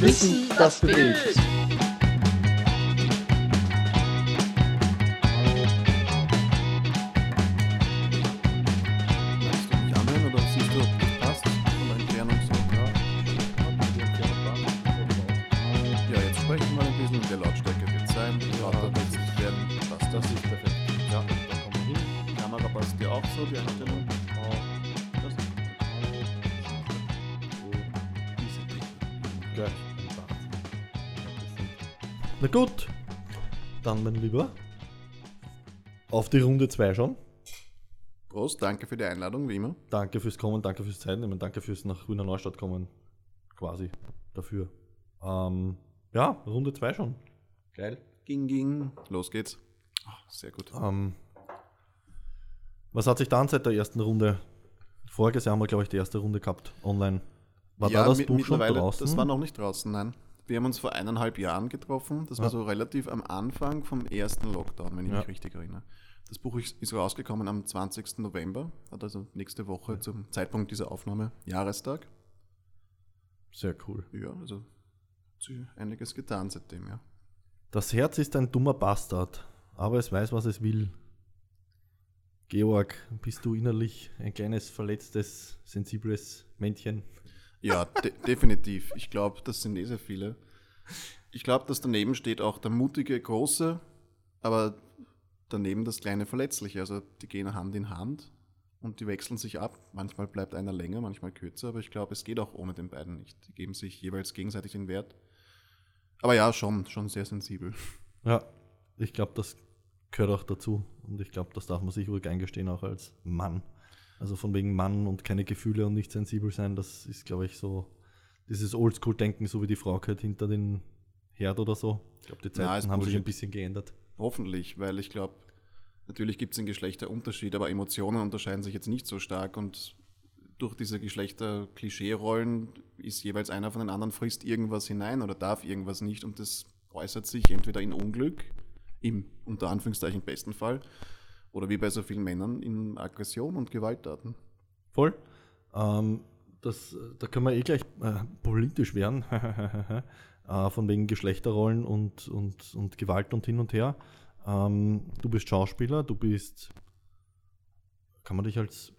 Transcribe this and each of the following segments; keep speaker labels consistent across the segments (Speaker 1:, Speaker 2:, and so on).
Speaker 1: Wissen, das bewegt.
Speaker 2: Dann mein Lieber. Auf die Runde 2 schon.
Speaker 3: Prost, danke für die Einladung, wie immer.
Speaker 2: Danke fürs Kommen, danke fürs Zeitnehmen, danke fürs nach Wiener Neustadt kommen. Quasi dafür. Ähm, ja, Runde 2 schon. Geil.
Speaker 3: Ging, ging. Los geht's. Ah, sehr gut.
Speaker 2: Ähm, was hat sich dann seit der ersten Runde? Voriges Jahr haben wir, glaube ich, die erste Runde gehabt online. War da das Buch schon
Speaker 3: mittlerweile-
Speaker 2: draußen?
Speaker 3: Das war noch nicht draußen, nein. Wir haben uns vor eineinhalb Jahren getroffen. Das war
Speaker 2: Ja.
Speaker 3: so relativ am Anfang vom ersten Lockdown, wenn ich
Speaker 2: Ja.
Speaker 3: mich richtig erinnere. Das Buch ist, rausgekommen am 20. November, also nächste Woche zum Zeitpunkt dieser Aufnahme Jahrestag.
Speaker 2: Sehr cool.
Speaker 3: Ja, also einiges getan seitdem, ja.
Speaker 2: Das Herz ist ein dummer Bastard, aber es weiß, was es will. Georg, bist du innerlich ein kleines, verletztes, sensibles Männchen?
Speaker 3: Ja, de definitiv. Ich glaube, das sind eh sehr viele. Ich glaube, dass daneben steht auch der mutige Große, aber daneben das kleine Verletzliche. Also die gehen Hand in Hand und die wechseln sich ab. Manchmal bleibt einer länger, manchmal kürzer, aber ich glaube, es geht auch ohne den beiden nicht. Die geben sich jeweils gegenseitig den Wert. Aber ja, schon, schon sehr sensibel.
Speaker 2: Ja, ich glaube, das gehört auch dazu. Und ich glaube, das darf man sich ruhig eingestehen, auch als Mann. Also von wegen Mann und keine Gefühle und nicht sensibel sein, das ist, glaube ich, so dieses Oldschool-Denken, so wie die Frau gehört hinter den Herd oder so. Ich glaube, die Zeiten
Speaker 3: Na,
Speaker 2: haben sich ein bisschen geändert.
Speaker 3: Hoffentlich, weil ich glaube, natürlich gibt es einen Geschlechterunterschied, aber Emotionen unterscheiden sich jetzt nicht so stark und durch diese Geschlechter-Klischee-Rollen ist jeweils einer von den anderen frisst irgendwas hinein oder darf irgendwas nicht und das äußert sich entweder in Unglück, im unter Anführungszeichen besten Fall, oder wie bei so vielen Männern in Aggression und Gewalttaten.
Speaker 2: Voll. Ähm, das, da können wir eh gleich äh, politisch werden, äh, von wegen Geschlechterrollen und, und, und Gewalt und hin und her. Ähm, du bist Schauspieler, du bist, kann man dich als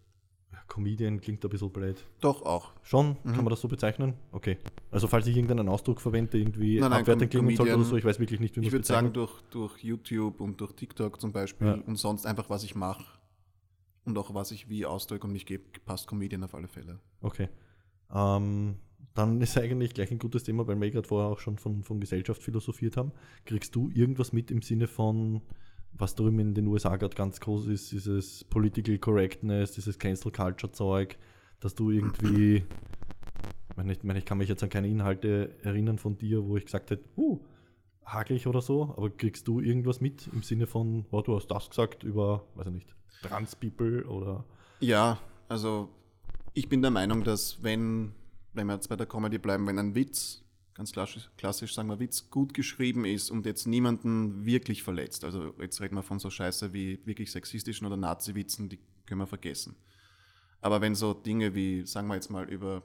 Speaker 2: Comedian, klingt ein bisschen blöd.
Speaker 3: Doch auch.
Speaker 2: Schon,
Speaker 3: Mhm.
Speaker 2: kann man das so bezeichnen? Okay. Also falls ich irgendeinen Ausdruck verwende, irgendwie
Speaker 3: Nein, nein,
Speaker 2: abwertend klingen sollte oder so, ich weiß wirklich nicht, wie man
Speaker 3: Ich
Speaker 2: es
Speaker 3: würde sagen, durch, durch YouTube und durch TikTok zum Beispiel
Speaker 2: Ja.
Speaker 3: und sonst einfach, was ich mache und auch was ich wie ausdrücke und mich gebe, passt Comedian auf alle Fälle.
Speaker 2: Okay. Ähm, dann ist eigentlich gleich ein gutes Thema, weil wir eh gerade vorher auch schon von, von Gesellschaft philosophiert haben. Kriegst du irgendwas mit im Sinne von, was drüben in den USA gerade ganz groß ist, dieses Political Correctness, dieses Cancel Culture Zeug, dass du irgendwie, ich, meine, ich, meine, ich kann mich jetzt an keine Inhalte erinnern von dir, wo ich gesagt hätte, uh, hagelig oder so, aber kriegst du irgendwas mit im Sinne von, oh, du hast das gesagt über, weiß ich nicht, Trans-People oder?
Speaker 3: Ja, also ich bin der Meinung, dass wenn, wenn wir jetzt bei der Comedy bleiben, wenn ein Witz, ganz klassisch, klassisch sagen wir Witz, gut geschrieben ist und jetzt niemanden wirklich verletzt, also jetzt reden wir von so Scheiße wie wirklich sexistischen oder Nazi-Witzen, die können wir vergessen. Aber wenn so Dinge wie, sagen wir jetzt mal, über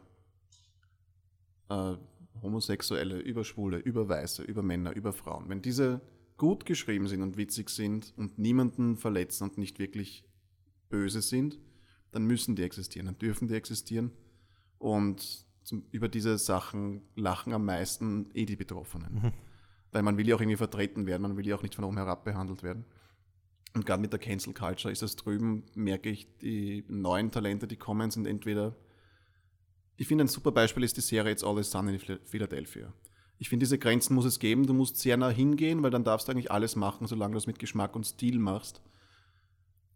Speaker 3: äh, Homosexuelle, über Schwule, über Weiße, über Männer, über Frauen, wenn diese gut geschrieben sind und witzig sind und niemanden verletzen und nicht wirklich böse sind, dann müssen die existieren, dann dürfen die existieren. Und zum, über diese Sachen lachen am meisten eh die Betroffenen. Weil man will ja auch irgendwie vertreten werden, man will ja auch nicht von oben herab behandelt werden. Und gerade mit der Cancel Culture ist das drüben, merke ich, die neuen Talente, die kommen, sind entweder. Ich finde, ein super Beispiel ist die Serie It's Always Sun in Phil- Philadelphia. Ich finde, diese Grenzen muss es geben. Du musst sehr nah hingehen, weil dann darfst du eigentlich alles machen, solange du es mit Geschmack und Stil machst.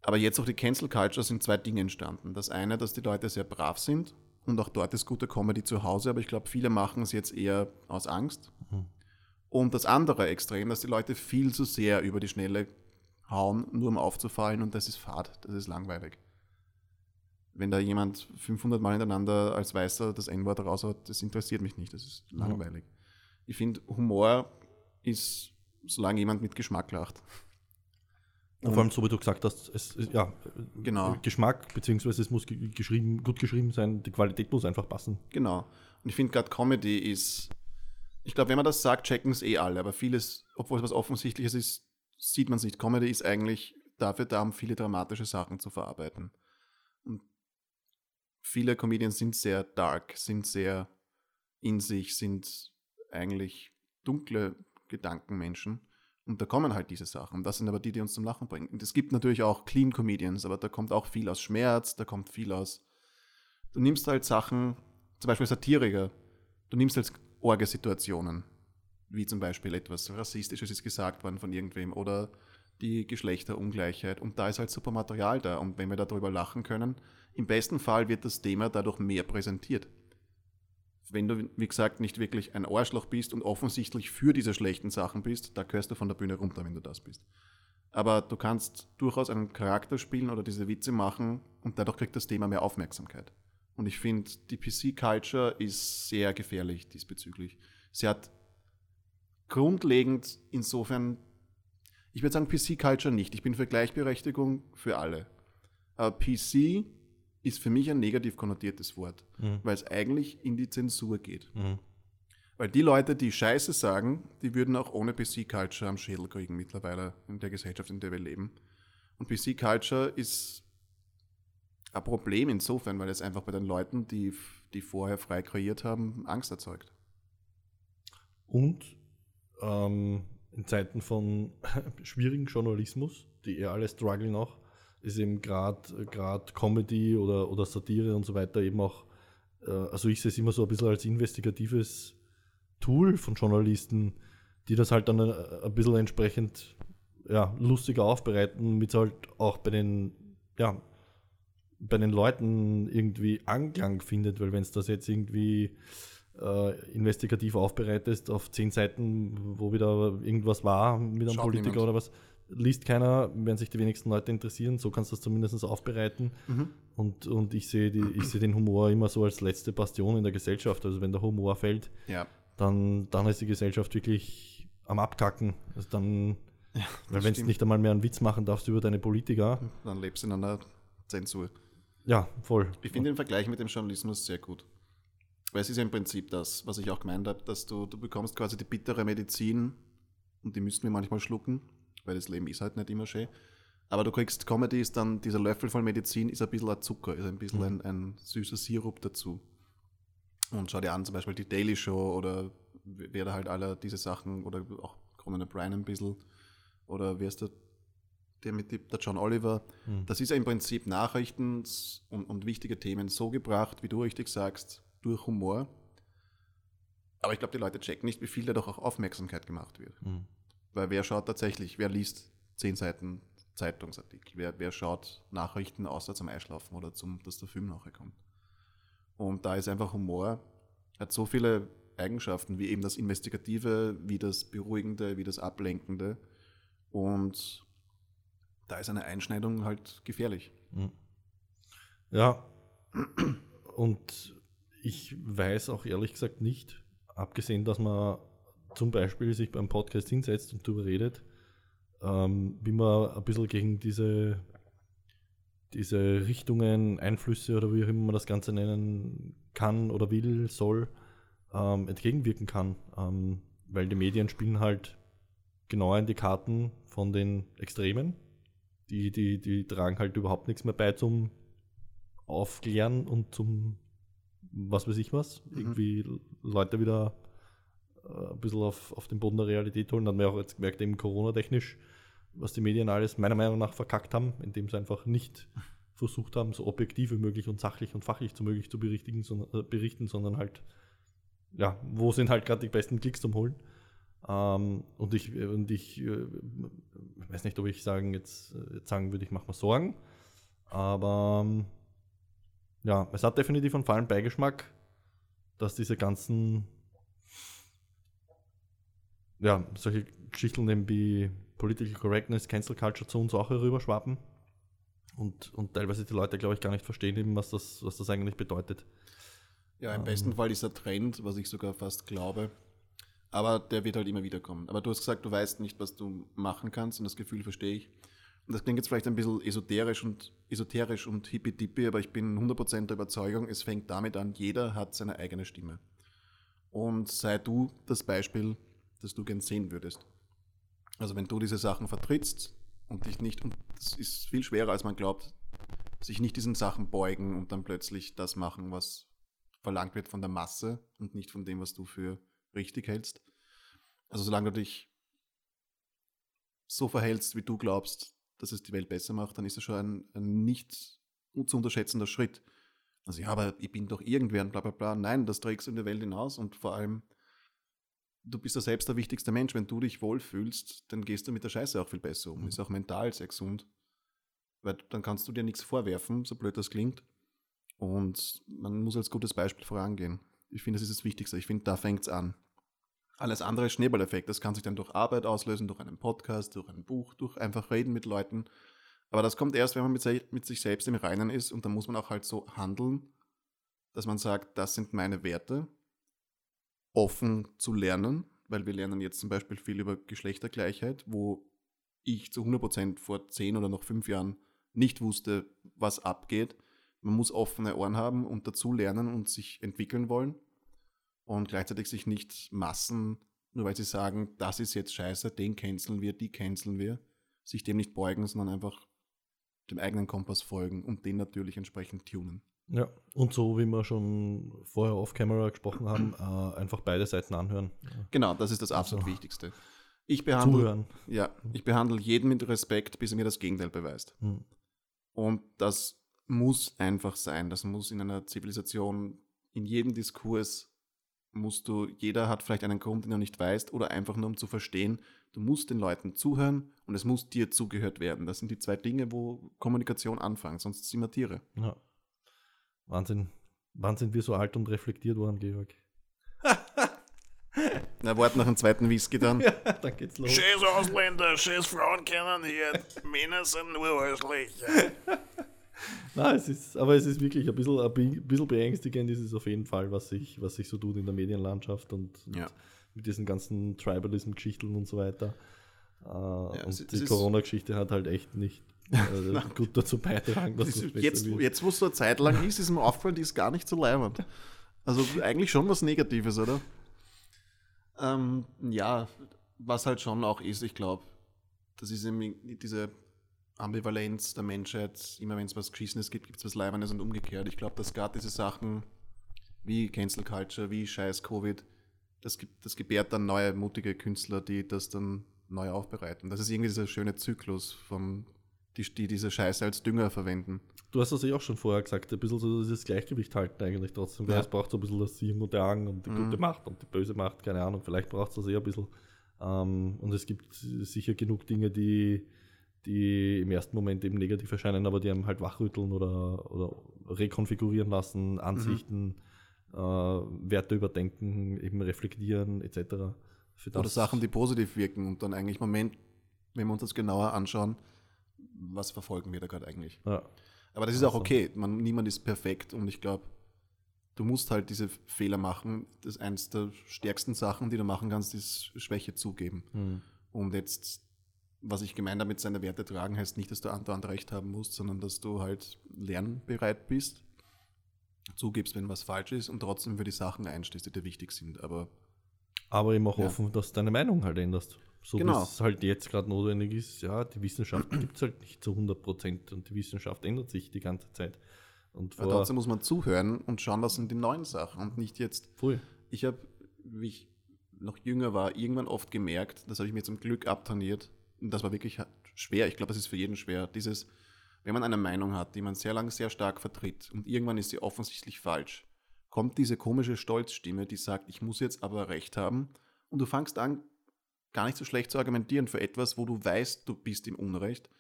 Speaker 3: Aber jetzt auch die Cancel Culture sind zwei Dinge entstanden. Das eine, dass die Leute sehr brav sind und auch dort ist gute Comedy zu Hause, aber ich glaube, viele machen es jetzt eher aus Angst. Und das andere Extrem, dass die Leute viel zu sehr über die Schnelle hauen, nur um aufzufallen und das ist fad, das ist langweilig. Wenn da jemand 500 Mal hintereinander als Weißer das N-Wort raushaut, das interessiert mich nicht, das ist langweilig. Ich finde, Humor ist, solange jemand mit Geschmack lacht.
Speaker 2: Vor allem, so wie du gesagt hast, es, es- ja,
Speaker 3: Genau.
Speaker 2: Geschmack, beziehungsweise es muss ge- geschrieben, gut geschrieben sein, die Qualität muss einfach passen.
Speaker 3: Genau. Und ich finde gerade Comedy ist Ich glaube, wenn man das sagt, checken es eh alle, aber vieles, obwohl es was Offensichtliches ist, sieht man es nicht. Comedy ist eigentlich dafür da, um viele dramatische Sachen zu verarbeiten. Und viele Comedians sind sehr dark, sind sehr in sich, sind eigentlich dunkle Gedankenmenschen. Und da kommen halt diese Sachen. Das sind aber die, die uns zum Lachen bringen. Und es gibt natürlich auch Clean Comedians, aber da kommt auch viel aus Schmerz, da kommt viel aus. Du nimmst halt Sachen, zum Beispiel Satiriker, du nimmst halt Orgesituationen, wie zum Beispiel etwas Rassistisches ist gesagt worden von irgendwem oder die Geschlechterungleichheit. Und da ist halt super Material da. Und wenn wir darüber lachen können, im besten Fall wird das Thema dadurch mehr präsentiert. Wenn du, wie gesagt, nicht wirklich ein Arschloch bist und offensichtlich für diese schlechten Sachen bist, da gehörst du von der Bühne runter, wenn du das bist. Aber du kannst durchaus einen Charakter spielen oder diese Witze machen und dadurch kriegt das Thema mehr Aufmerksamkeit. Und ich finde, die PC-Culture ist sehr gefährlich diesbezüglich. Sie hat grundlegend insofern, ich würde sagen PC-Culture nicht. Ich bin für Gleichberechtigung für alle. Aber PC ist für mich ein negativ konnotiertes Wort, mhm. weil es eigentlich in die Zensur geht. Mhm. Weil die Leute, die Scheiße sagen, die würden auch ohne PC-Culture am Schädel kriegen mittlerweile in der Gesellschaft, in der wir leben. Und PC-Culture ist ein Problem insofern, weil es einfach bei den Leuten, die, die vorher frei kreiert haben, Angst erzeugt.
Speaker 2: Und ähm, in Zeiten von schwierigen Journalismus, die eher alle strugglen auch, ist eben gerade Comedy oder, oder Satire und so weiter eben auch, äh, also ich sehe es immer so ein bisschen als investigatives Tool von Journalisten, die das halt dann ein, ein bisschen entsprechend ja, lustiger aufbereiten, mit halt auch bei den ja, bei den Leuten irgendwie Anklang findet, weil wenn es das jetzt irgendwie äh, investigativ aufbereitest auf zehn Seiten, wo wieder irgendwas war mit einem Schaut Politiker niemand. oder was, liest keiner, werden sich die wenigsten Leute interessieren, so kannst du das zumindest aufbereiten. Mhm. Und, und ich sehe seh den Humor immer so als letzte Bastion in der Gesellschaft. Also wenn der Humor fällt,
Speaker 3: ja.
Speaker 2: dann, dann ist die Gesellschaft wirklich am Abkacken. Also dann, ja, weil wenn du nicht einmal mehr einen Witz machen darfst über deine Politiker.
Speaker 3: Dann lebst du in einer Zensur.
Speaker 2: Ja, voll.
Speaker 3: Ich finde den Vergleich mit dem Journalismus sehr gut. Weil es ist ja im Prinzip das, was ich auch gemeint habe, dass du, du bekommst quasi die bittere Medizin und die müssten wir manchmal schlucken, weil das Leben ist halt nicht immer schön. Aber du kriegst Comedy, ist dann dieser Löffel voll Medizin, ist ein bisschen ein Zucker, ist ein bisschen mhm. ein, ein süßer Sirup dazu. Und schau dir an, zum Beispiel die Daily Show oder wer da halt alle diese Sachen oder auch Conan O'Brien ein bisschen oder wer ist der der mit der John Oliver, mhm. das ist ja im Prinzip Nachrichten und, und, wichtige Themen so gebracht, wie du richtig sagst, durch Humor. Aber ich glaube, die Leute checken nicht, wie viel dadurch auch Aufmerksamkeit gemacht wird. Mhm. Weil wer schaut tatsächlich, wer liest zehn Seiten Zeitungsartikel, wer, wer schaut Nachrichten außer zum Einschlafen oder zum, dass der Film nachher kommt. Und da ist einfach Humor, hat so viele Eigenschaften, wie eben das Investigative, wie das Beruhigende, wie das Ablenkende. Und da ist eine Einschneidung halt gefährlich. Hm.
Speaker 2: Ja, und ich weiß auch ehrlich gesagt nicht, abgesehen, dass man zum Beispiel sich beim Podcast hinsetzt und darüber redet, ähm, wie man ein bisschen gegen diese, diese Richtungen, Einflüsse oder wie auch immer man das Ganze nennen kann oder will, soll, ähm, entgegenwirken kann. Ähm, weil die Medien spielen halt genau in die Karten von den Extremen die, die, die tragen halt überhaupt nichts mehr bei zum Aufklären und zum was weiß ich was. Mhm. Irgendwie Leute wieder ein bisschen auf, auf den Boden der Realität holen. Dann haben wir auch jetzt gemerkt, eben Corona-technisch, was die Medien alles meiner Meinung nach verkackt haben, indem sie einfach nicht versucht haben, so objektiv wie möglich und sachlich und fachlich zu möglich zu berichtigen, sondern, äh, berichten, sondern halt, ja, wo sind halt gerade die besten Klicks zum Holen. Ähm, und ich, und ich äh, weiß nicht, ob ich sagen, jetzt, jetzt sagen würde, ich mache mir Sorgen. Aber ähm, ja, es hat definitiv einen fahlen Beigeschmack, dass diese ganzen ja, solche Geschichten eben wie Political Correctness, Cancel Culture zu uns auch herüberschwappen. Und, und teilweise die Leute, glaube ich, gar nicht verstehen, eben, was, das, was das eigentlich bedeutet.
Speaker 3: Ja, im ähm, besten Fall ist der Trend, was ich sogar fast glaube, aber der wird halt immer wieder kommen. Aber du hast gesagt, du weißt nicht, was du machen kannst und das Gefühl verstehe ich. Und das klingt jetzt vielleicht ein bisschen esoterisch und esoterisch und hippie-dippie, aber ich bin 100% der Überzeugung, es fängt damit an, jeder hat seine eigene Stimme. und sei du das Beispiel, das du gern sehen würdest. Also wenn du diese Sachen vertrittst und dich nicht, und das ist viel schwerer, als man glaubt, sich nicht diesen Sachen beugen und dann plötzlich das machen, was verlangt wird von der Masse und nicht von dem, was du für richtig hältst. Also solange du dich so verhältst, wie du glaubst, dass es die Welt besser macht, dann ist das schon ein, ein nicht zu unterschätzender Schritt. Also ja, aber ich bin doch irgendwer und bla bla bla. Nein, das trägst du in der Welt hinaus und vor allem, du bist ja selbst der wichtigste Mensch. Wenn du dich wohlfühlst, dann gehst du mit der Scheiße auch viel besser um. Mhm. Ist auch mental sehr gesund. Weil dann kannst du dir nichts vorwerfen, so blöd das klingt. Und man muss als gutes Beispiel vorangehen. Ich finde, das ist das Wichtigste. Ich finde, da fängt es an. Alles andere ist Schneeballeffekt. Das kann sich dann durch Arbeit auslösen, durch einen Podcast, durch ein Buch, durch einfach reden mit Leuten. Aber das kommt erst, wenn man mit, mit sich selbst im Reinen ist und dann muss man auch halt so handeln, dass man sagt, das sind meine Werte, offen zu lernen, weil wir lernen jetzt zum Beispiel viel über Geschlechtergleichheit, wo ich zu 100% vor 10 oder noch 5 Jahren nicht wusste, was abgeht. Man muss offene Ohren haben und dazu lernen und sich entwickeln wollen und gleichzeitig sich nicht Massen, nur weil sie sagen, das ist jetzt scheiße, den canceln wir, die canceln wir, sich dem nicht beugen, sondern einfach dem eigenen Kompass folgen und den natürlich entsprechend tunen.
Speaker 2: Ja, und so wie wir schon vorher off-camera gesprochen haben, äh, einfach beide Seiten anhören.
Speaker 3: Genau, das ist das absolut also, Wichtigste. Ich behandle, zuhören. Ja, ich behandle jeden mit Respekt, bis er mir das Gegenteil beweist. Hm. Und das muss einfach sein. Das muss in einer Zivilisation, in jedem Diskurs musst du, jeder hat vielleicht einen Grund, den du nicht weißt, oder einfach nur um zu verstehen, du musst den Leuten zuhören und es muss dir zugehört werden. Das sind die zwei Dinge, wo Kommunikation anfängt, sonst sind wir Tiere. Ja.
Speaker 2: Wahnsinn. Wann sind wir so alt und reflektiert worden, Georg?
Speaker 3: Na, wart nach dem zweiten Whisky dann.
Speaker 2: ja, dann geht's los.
Speaker 3: Scheiß Ausländer, scheiß Frauen kennen hier. Männer sind nur Arschlöcher.
Speaker 2: Nein, es ist, aber es ist wirklich ein bisschen, ein bisschen beängstigend, ist es auf jeden Fall, was sich, was sich so tut in der Medienlandschaft und,
Speaker 3: ja.
Speaker 2: und mit diesen ganzen Tribalism-Geschichten und so weiter. Äh, ja, und die Corona-Geschichte hat halt echt nicht äh, gut dazu beitragen, dass
Speaker 3: es jetzt, jetzt, wo es so eine Zeit lang ist, ist mir aufgefallen, die ist gar nicht so leibend. Also eigentlich schon was Negatives, oder? Ähm, ja, was halt schon auch ist, ich glaube, das ist eben diese Ambivalenz der Menschheit, immer wenn es was Geschissenes gibt, gibt es was Leibendes und umgekehrt. Ich glaube, dass gerade diese Sachen wie Cancel Culture, wie Scheiß Covid, das, gibt, das gebärt dann neue, mutige Künstler, die das dann neu aufbereiten. Das ist irgendwie dieser schöne Zyklus, vom, die, die diese Scheiße als Dünger verwenden.
Speaker 2: Du hast das ja auch schon vorher gesagt, ein bisschen so dieses Gleichgewicht halten eigentlich trotzdem. Ja. Es braucht so ein bisschen das Yin und Yang und die mhm. gute Macht und die böse Macht, keine Ahnung. Vielleicht braucht es das eher ein bisschen. Ähm, und es gibt sicher genug Dinge, die die im ersten Moment eben negativ erscheinen, aber die einem halt wachrütteln oder, oder rekonfigurieren lassen, Ansichten, mhm. äh, Werte überdenken, eben reflektieren etc.
Speaker 3: oder Sachen, die positiv wirken und dann eigentlich, Moment, wenn wir uns das genauer anschauen, was verfolgen wir da gerade eigentlich? Ja. Aber das ist also. auch okay, Man, niemand ist perfekt und ich glaube, du musst halt diese Fehler machen. Das ist eines der stärksten Sachen, die du machen kannst, ist Schwäche zugeben. Mhm. Und jetzt was ich gemeint habe mit seine Werte tragen, heißt nicht, dass du andauernd recht haben musst, sondern dass du halt lernbereit bist, zugibst, wenn was falsch ist und trotzdem für die Sachen einstehst, die dir wichtig sind. Aber,
Speaker 2: aber auch ja. offen, dass du deine Meinung halt änderst. So genau. wie es halt jetzt gerade notwendig ist, ja, die Wissenschaft gibt es halt nicht zu 100 Prozent und die Wissenschaft ändert sich die ganze Zeit. Und
Speaker 3: vor, trotzdem muss man zuhören und schauen, was sind die neuen Sachen und nicht jetzt.
Speaker 2: Voll.
Speaker 3: Ich habe, wie ich noch jünger war, irgendwann oft gemerkt, das habe ich mir zum Glück abtrainiert, das war wirklich schwer. Ich glaube, das ist für jeden schwer. Dieses, wenn man eine Meinung hat, die man sehr lange sehr stark vertritt und irgendwann ist sie offensichtlich falsch, kommt diese komische Stolzstimme, die sagt, ich muss jetzt aber recht haben und du fangst an, gar nicht so schlecht zu argumentieren für etwas, wo du weißt, du bist im Unrecht.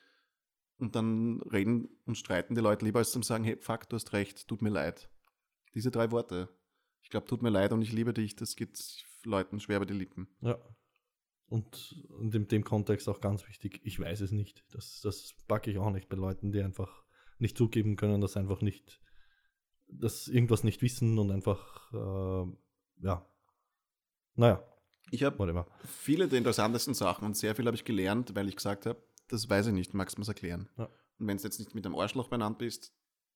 Speaker 3: Und dann reden und streiten die Leute lieber, als zu sagen, hey, fuck, du hast recht, tut mir leid. Diese drei Worte. Ich glaube, tut mir leid und ich liebe dich, das geht Leuten schwer bei die Lippen.
Speaker 2: Ja, und, und in dem Kontext auch ganz wichtig, ich weiß es nicht. Das, das packe ich auch nicht bei Leuten, die einfach nicht zugeben können, dass einfach nicht, dass irgendwas nicht wissen und einfach, äh, ja, naja.
Speaker 3: Ich habe viele der interessantesten Sachen und sehr viel habe ich gelernt, weil ich gesagt habe, das weiß ich nicht, magst du mir es erklären? Ja. Und wenn du jetzt nicht mit einem Arschloch benannt bist,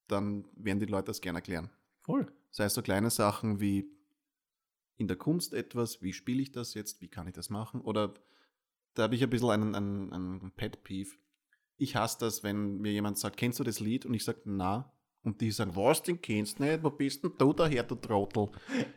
Speaker 3: dann werden die Leute das gerne erklären.
Speaker 2: Voll.
Speaker 3: Das heißt so kleine Sachen wie in der Kunst etwas, wie spiele ich das jetzt, wie kann ich das machen? Oder da habe ich ein bisschen einen, einen, einen Pet Peeve. Ich hasse das, wenn mir jemand sagt, kennst du das Lied? Und ich sage, na. Und die sagen, was, den kennst du nicht? Wo bist denn du daher, du Trottel?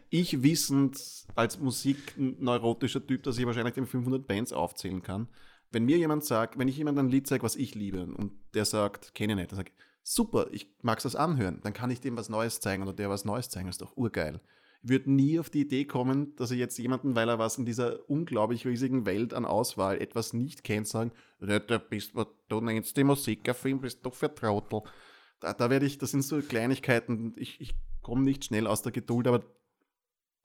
Speaker 3: Ich wissend als musikneurotischer Typ, dass ich wahrscheinlich den 500 Bands aufzählen kann. Wenn mir jemand sagt, wenn ich jemandem ein Lied zeige, was ich liebe, und der sagt, kenne ich nicht, dann sage ich, super, ich mag das anhören, dann kann ich dem was Neues zeigen oder der was Neues zeigen, das ist doch urgeil. Ich würde nie auf die Idee kommen, dass ich jetzt jemanden, weil er was in dieser unglaublich riesigen Welt an Auswahl etwas nicht kennt, sagen, da bist du nennst die Musikerfilm, bist du für Trottel. Da, da werde ich, das sind so Kleinigkeiten, ich, ich komme nicht schnell aus der Geduld, aber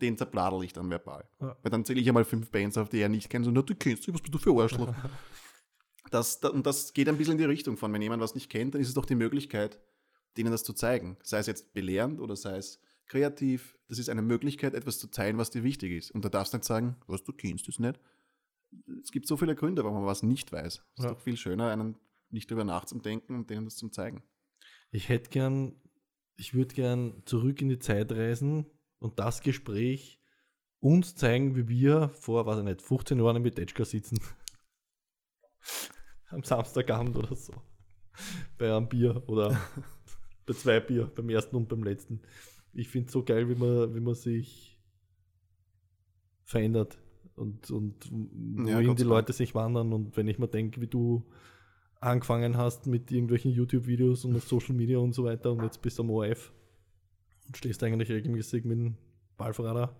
Speaker 3: den zerbladel ich dann verbal. Ja. Weil dann zähle ich einmal fünf Bands auf, die er nicht kennt, und so, du kennst du, was bist du für Arschloch? das, da, und das geht ein bisschen in die Richtung von, wenn jemand was nicht kennt, dann ist es doch die Möglichkeit, denen das zu zeigen. Sei es jetzt belehrend oder sei es kreativ. Das ist eine Möglichkeit, etwas zu zeigen, was dir wichtig ist. Und da darfst du nicht sagen, was du kennst es nicht. Es gibt so viele Gründe, warum man was nicht weiß. Es ist ja. doch viel schöner, einen nicht darüber nachzudenken und denen das zu zeigen.
Speaker 2: Ich hätte gern, ich würde gern zurück in die Zeit reisen und das Gespräch uns zeigen, wie wir vor, weiß ich nicht, 15 Jahren mit Tetschka sitzen. Am Samstagabend oder so. Bei einem Bier oder bei zwei Bier, beim ersten und beim letzten. Ich finde es so geil, wie man, wie man sich verändert und, und ja, wohin die Leute sich wandern. Und wenn ich mir denke, wie du angefangen hast mit irgendwelchen YouTube-Videos und Social Media und so weiter und jetzt bist du am ORF und stehst eigentlich regelmäßig mit dem Ballverrader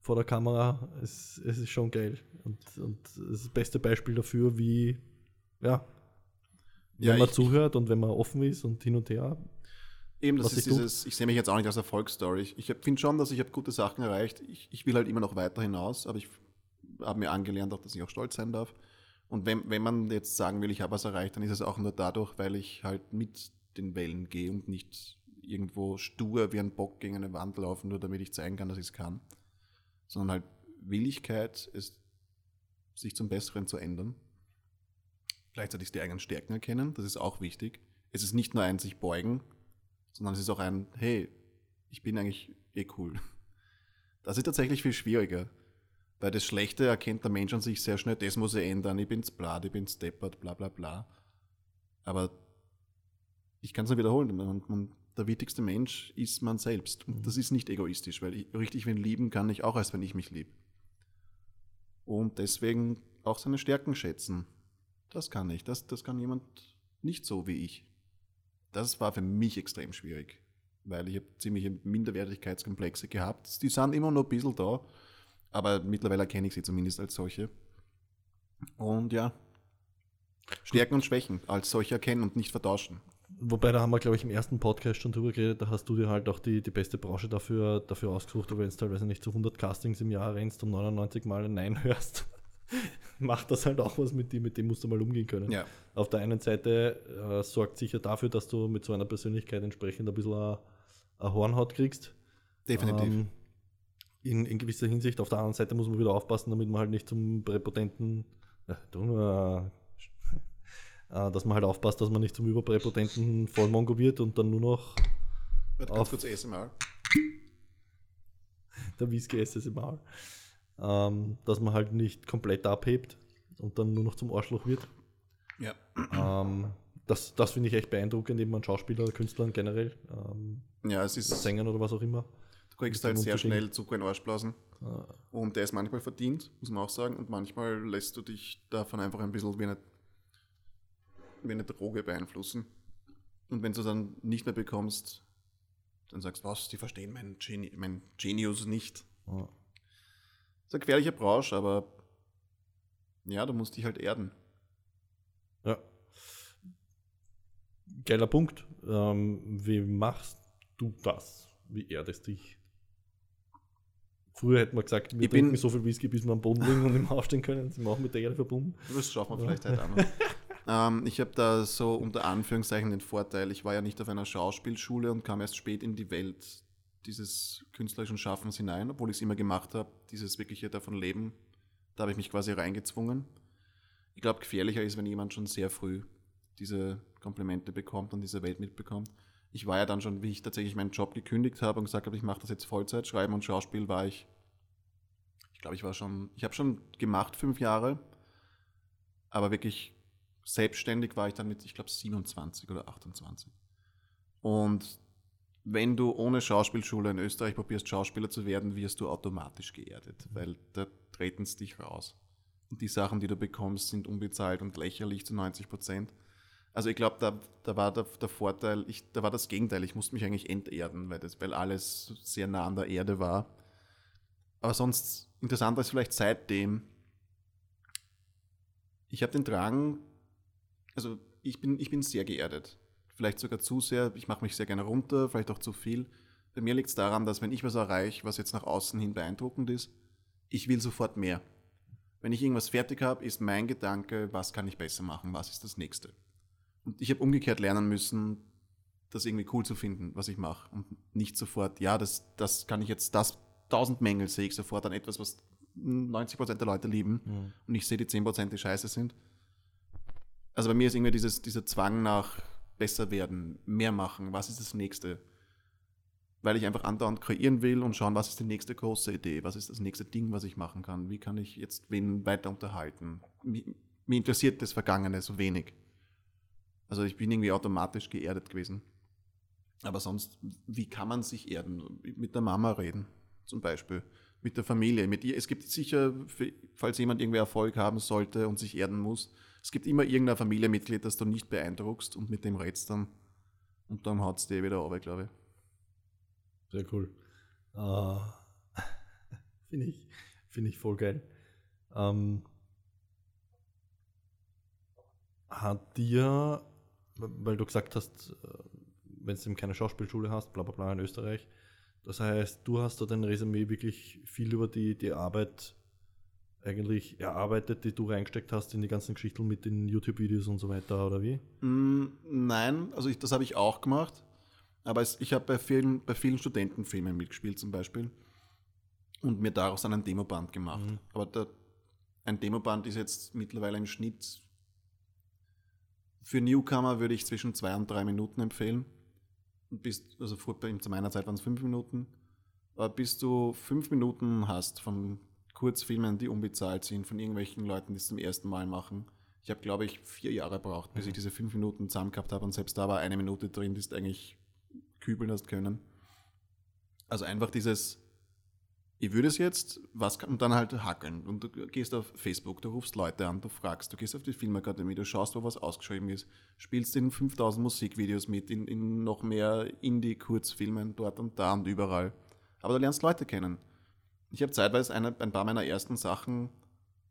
Speaker 2: vor der Kamera. Es, es ist schon geil. Und, und es ist das beste Beispiel dafür, wie, ja, wenn ja, man ich, zuhört und wenn man offen ist und hin und her.
Speaker 3: Eben, das ist dieses, ich sehe mich jetzt auch nicht als Erfolgsstory. Ich, ich finde schon, dass ich habe gute Sachen erreicht. Ich, ich will halt immer noch weiter hinaus, aber ich habe mir angelernt, auch, dass ich auch stolz sein darf. Und wenn, wenn man jetzt sagen will, ich habe was erreicht, dann ist es auch nur dadurch, weil ich halt mit den Wellen gehe und nicht irgendwo stur wie ein Bock gegen eine Wand laufen, nur damit ich zeigen kann, dass ich es kann. Sondern halt Willigkeit, es, sich zum Besseren zu ändern. Gleichzeitig die eigenen Stärken erkennen, das ist auch wichtig. Es ist nicht nur ein sich beugen, sondern es ist auch ein, hey, ich bin eigentlich eh cool. Das ist tatsächlich viel schwieriger. Weil das Schlechte erkennt der Mensch an sich sehr schnell, das muss er ändern, ich bin's blad, ich bin steppert, bla bla bla. Aber ich kann es nur wiederholen, man, man, der wichtigste Mensch ist man selbst. Und das ist nicht egoistisch, weil ich, richtig wenn lieben kann ich auch, als wenn ich mich liebe. Und deswegen auch seine Stärken schätzen. Das kann ich. Das, das kann jemand nicht so wie ich. Das war für mich extrem schwierig, weil ich habe ziemliche Minderwertigkeitskomplexe gehabt. Die sind immer noch ein bisschen da, aber mittlerweile erkenne ich sie zumindest als solche. Und ja, Stärken und Schwächen als solche erkennen und nicht vertauschen.
Speaker 2: Wobei, da haben wir, glaube ich, im ersten Podcast schon drüber geredet, da hast du dir halt auch die, die beste Branche dafür, dafür ausgesucht, wenn du teilweise nicht zu 100 Castings im Jahr rennst und 99 Mal ein Nein hörst, macht das halt auch was mit dir, mit dem musst du mal umgehen können. Ja. Auf der einen Seite äh, sorgt sicher dafür, dass du mit so einer Persönlichkeit entsprechend ein bisschen eine, Hornhaut kriegst.
Speaker 3: Definitiv. Ähm,
Speaker 2: in, in, gewisser Hinsicht. Auf der anderen Seite muss man wieder aufpassen, damit man halt nicht zum präpotenten, äh, äh, dass man halt aufpasst, dass man nicht zum überpräpotenten Vollmongo wird und dann nur noch
Speaker 3: Wird auf ganz kurz ASMR.
Speaker 2: Der Whisky ASMR. Ähm, dass man halt nicht komplett abhebt und dann nur noch zum Arschloch wird.
Speaker 3: Ja.
Speaker 2: Ähm, das das finde ich echt beeindruckend, eben an Schauspieler, Künstlern generell. Ähm,
Speaker 3: ja, es ist.
Speaker 2: Sängern oder was auch immer.
Speaker 3: Du kriegst halt sehr schnell Zucker in den Arsch blasen. Ah. Und der ist manchmal verdient, muss man auch sagen. Und manchmal lässt du dich davon einfach ein bisschen wie eine, wie eine Droge beeinflussen. Und wenn du dann nicht mehr bekommst, dann sagst du, was, die verstehen mein, Geni mein Genius nicht. Ah. Das ist eine gefährliche Branche, aber ja, du musst dich halt erden.
Speaker 2: Ja. Geiler Punkt. Ähm, wie machst du das? Wie erdest dich? Früher hätten wir gesagt, wir ich trinken so viel Whisky, bis wir am Boden liegen und im Aufstehen können. Sind wir auch mit der Erde verbunden.
Speaker 3: Das schaffen wir vielleicht heute auch noch. ähm, ich habe da so unter Anführungszeichen den Vorteil, ich war ja nicht auf einer Schauspielschule und kam erst spät in die Welt dieses künstlerischen Schaffens hinein, obwohl ich es immer gemacht habe, dieses wirkliche davon leben. Da habe ich mich quasi reingezwungen. Ich glaube, gefährlicher ist, wenn jemand schon sehr früh diese Komplimente bekommt und diese Welt mitbekommt ich war ja dann schon, wie ich tatsächlich meinen Job gekündigt habe und gesagt habe, ich mache das jetzt Vollzeit, Schreiben und Schauspiel, war ich glaube, ich war schon, ich habe schon gemacht fünf Jahre, aber wirklich selbstständig war ich dann mit, ich glaube, 27 oder 28. Und wenn du ohne Schauspielschule in Österreich probierst, Schauspieler zu werden, wirst du automatisch geerdet, weil da treten es dich raus. Und die Sachen, die du bekommst, sind unbezahlt und lächerlich zu 90 Prozent. Also ich glaube, da, da war der, der Vorteil, ich, da war das Gegenteil. Ich musste mich eigentlich enterden, weil, das, weil alles sehr nah an der Erde war. Aber sonst interessanter ist vielleicht seitdem, ich habe den Drang, also ich bin, ich bin sehr geerdet. Vielleicht sogar zu sehr, ich mache mich sehr gerne runter, vielleicht auch zu viel. Bei mir liegt es daran, dass wenn ich was erreiche, was jetzt nach außen hin beeindruckend ist, ich will sofort mehr. Wenn ich irgendwas fertig habe, ist mein Gedanke, was kann ich besser machen, was ist das nächste. Und ich habe umgekehrt lernen müssen, das irgendwie cool zu finden, was ich mache. Und nicht sofort, ja, das, das kann ich jetzt, das tausend Mängel sehe ich sofort an etwas, was 90% der Leute lieben. Mhm. Und ich sehe die 10%, die scheiße sind. Also bei mir ist irgendwie dieses, dieser Zwang nach besser werden, mehr machen, was ist das nächste? Weil ich einfach andauernd kreieren will und schauen, was ist die nächste große Idee, was ist das nächste Ding, was ich machen kann, wie kann ich jetzt wen weiter unterhalten. Mich interessiert das Vergangene so wenig. Also ich bin irgendwie automatisch geerdet gewesen. Aber sonst, wie kann man sich erden? Mit der Mama reden, zum Beispiel. Mit der Familie. Mit ihr. Es gibt sicher, falls jemand irgendwie Erfolg haben sollte und sich erden muss, es gibt immer irgendein Familienmitglied, das du nicht beeindruckst und mit dem redst dann. Und dann haut es dir wieder runter, glaube ich.
Speaker 2: Sehr cool. Uh, Finde ich, find ich voll geil. Ähm, hat dir weil du gesagt hast, äh, wenn du eben keine Schauspielschule hast, bla bla bla in Österreich. Das heißt, du hast da dein Resümee wirklich viel über die, die Arbeit eigentlich erarbeitet, die du reingesteckt hast in die ganzen Geschichten mit den YouTube-Videos und so weiter, oder wie?
Speaker 3: Mm, nein, also ich, das habe ich auch gemacht. Aber es, ich habe bei vielen, bei vielen Studentenfilmen mitgespielt zum Beispiel und mir daraus dann ein Demoband gemacht. Mhm. Aber der, ein Demoband ist jetzt mittlerweile im Schnitt für Newcomer würde ich zwischen zwei und drei Minuten empfehlen. Bis, also zu meiner Zeit waren es fünf Minuten. Aber bis du fünf Minuten hast von Kurzfilmen, die unbezahlt sind, von irgendwelchen Leuten, die es zum ersten Mal machen. Ich habe, glaube ich, vier Jahre gebraucht, bis mhm. ich diese fünf Minuten zusammen gehabt habe. Und selbst da war eine Minute drin, die ist eigentlich kübeln hast können. Also einfach dieses ich würde es jetzt, was kann, und dann halt hackeln. Und du gehst auf Facebook, du rufst Leute an, du fragst, du gehst auf die Filmakademie, du schaust, wo was ausgeschrieben ist, spielst in 5000 Musikvideos mit, in, in noch mehr Indie-Kurzfilmen dort und da und überall. Aber du lernst Leute kennen. Ich habe zeitweise eine, ein paar meiner ersten Sachen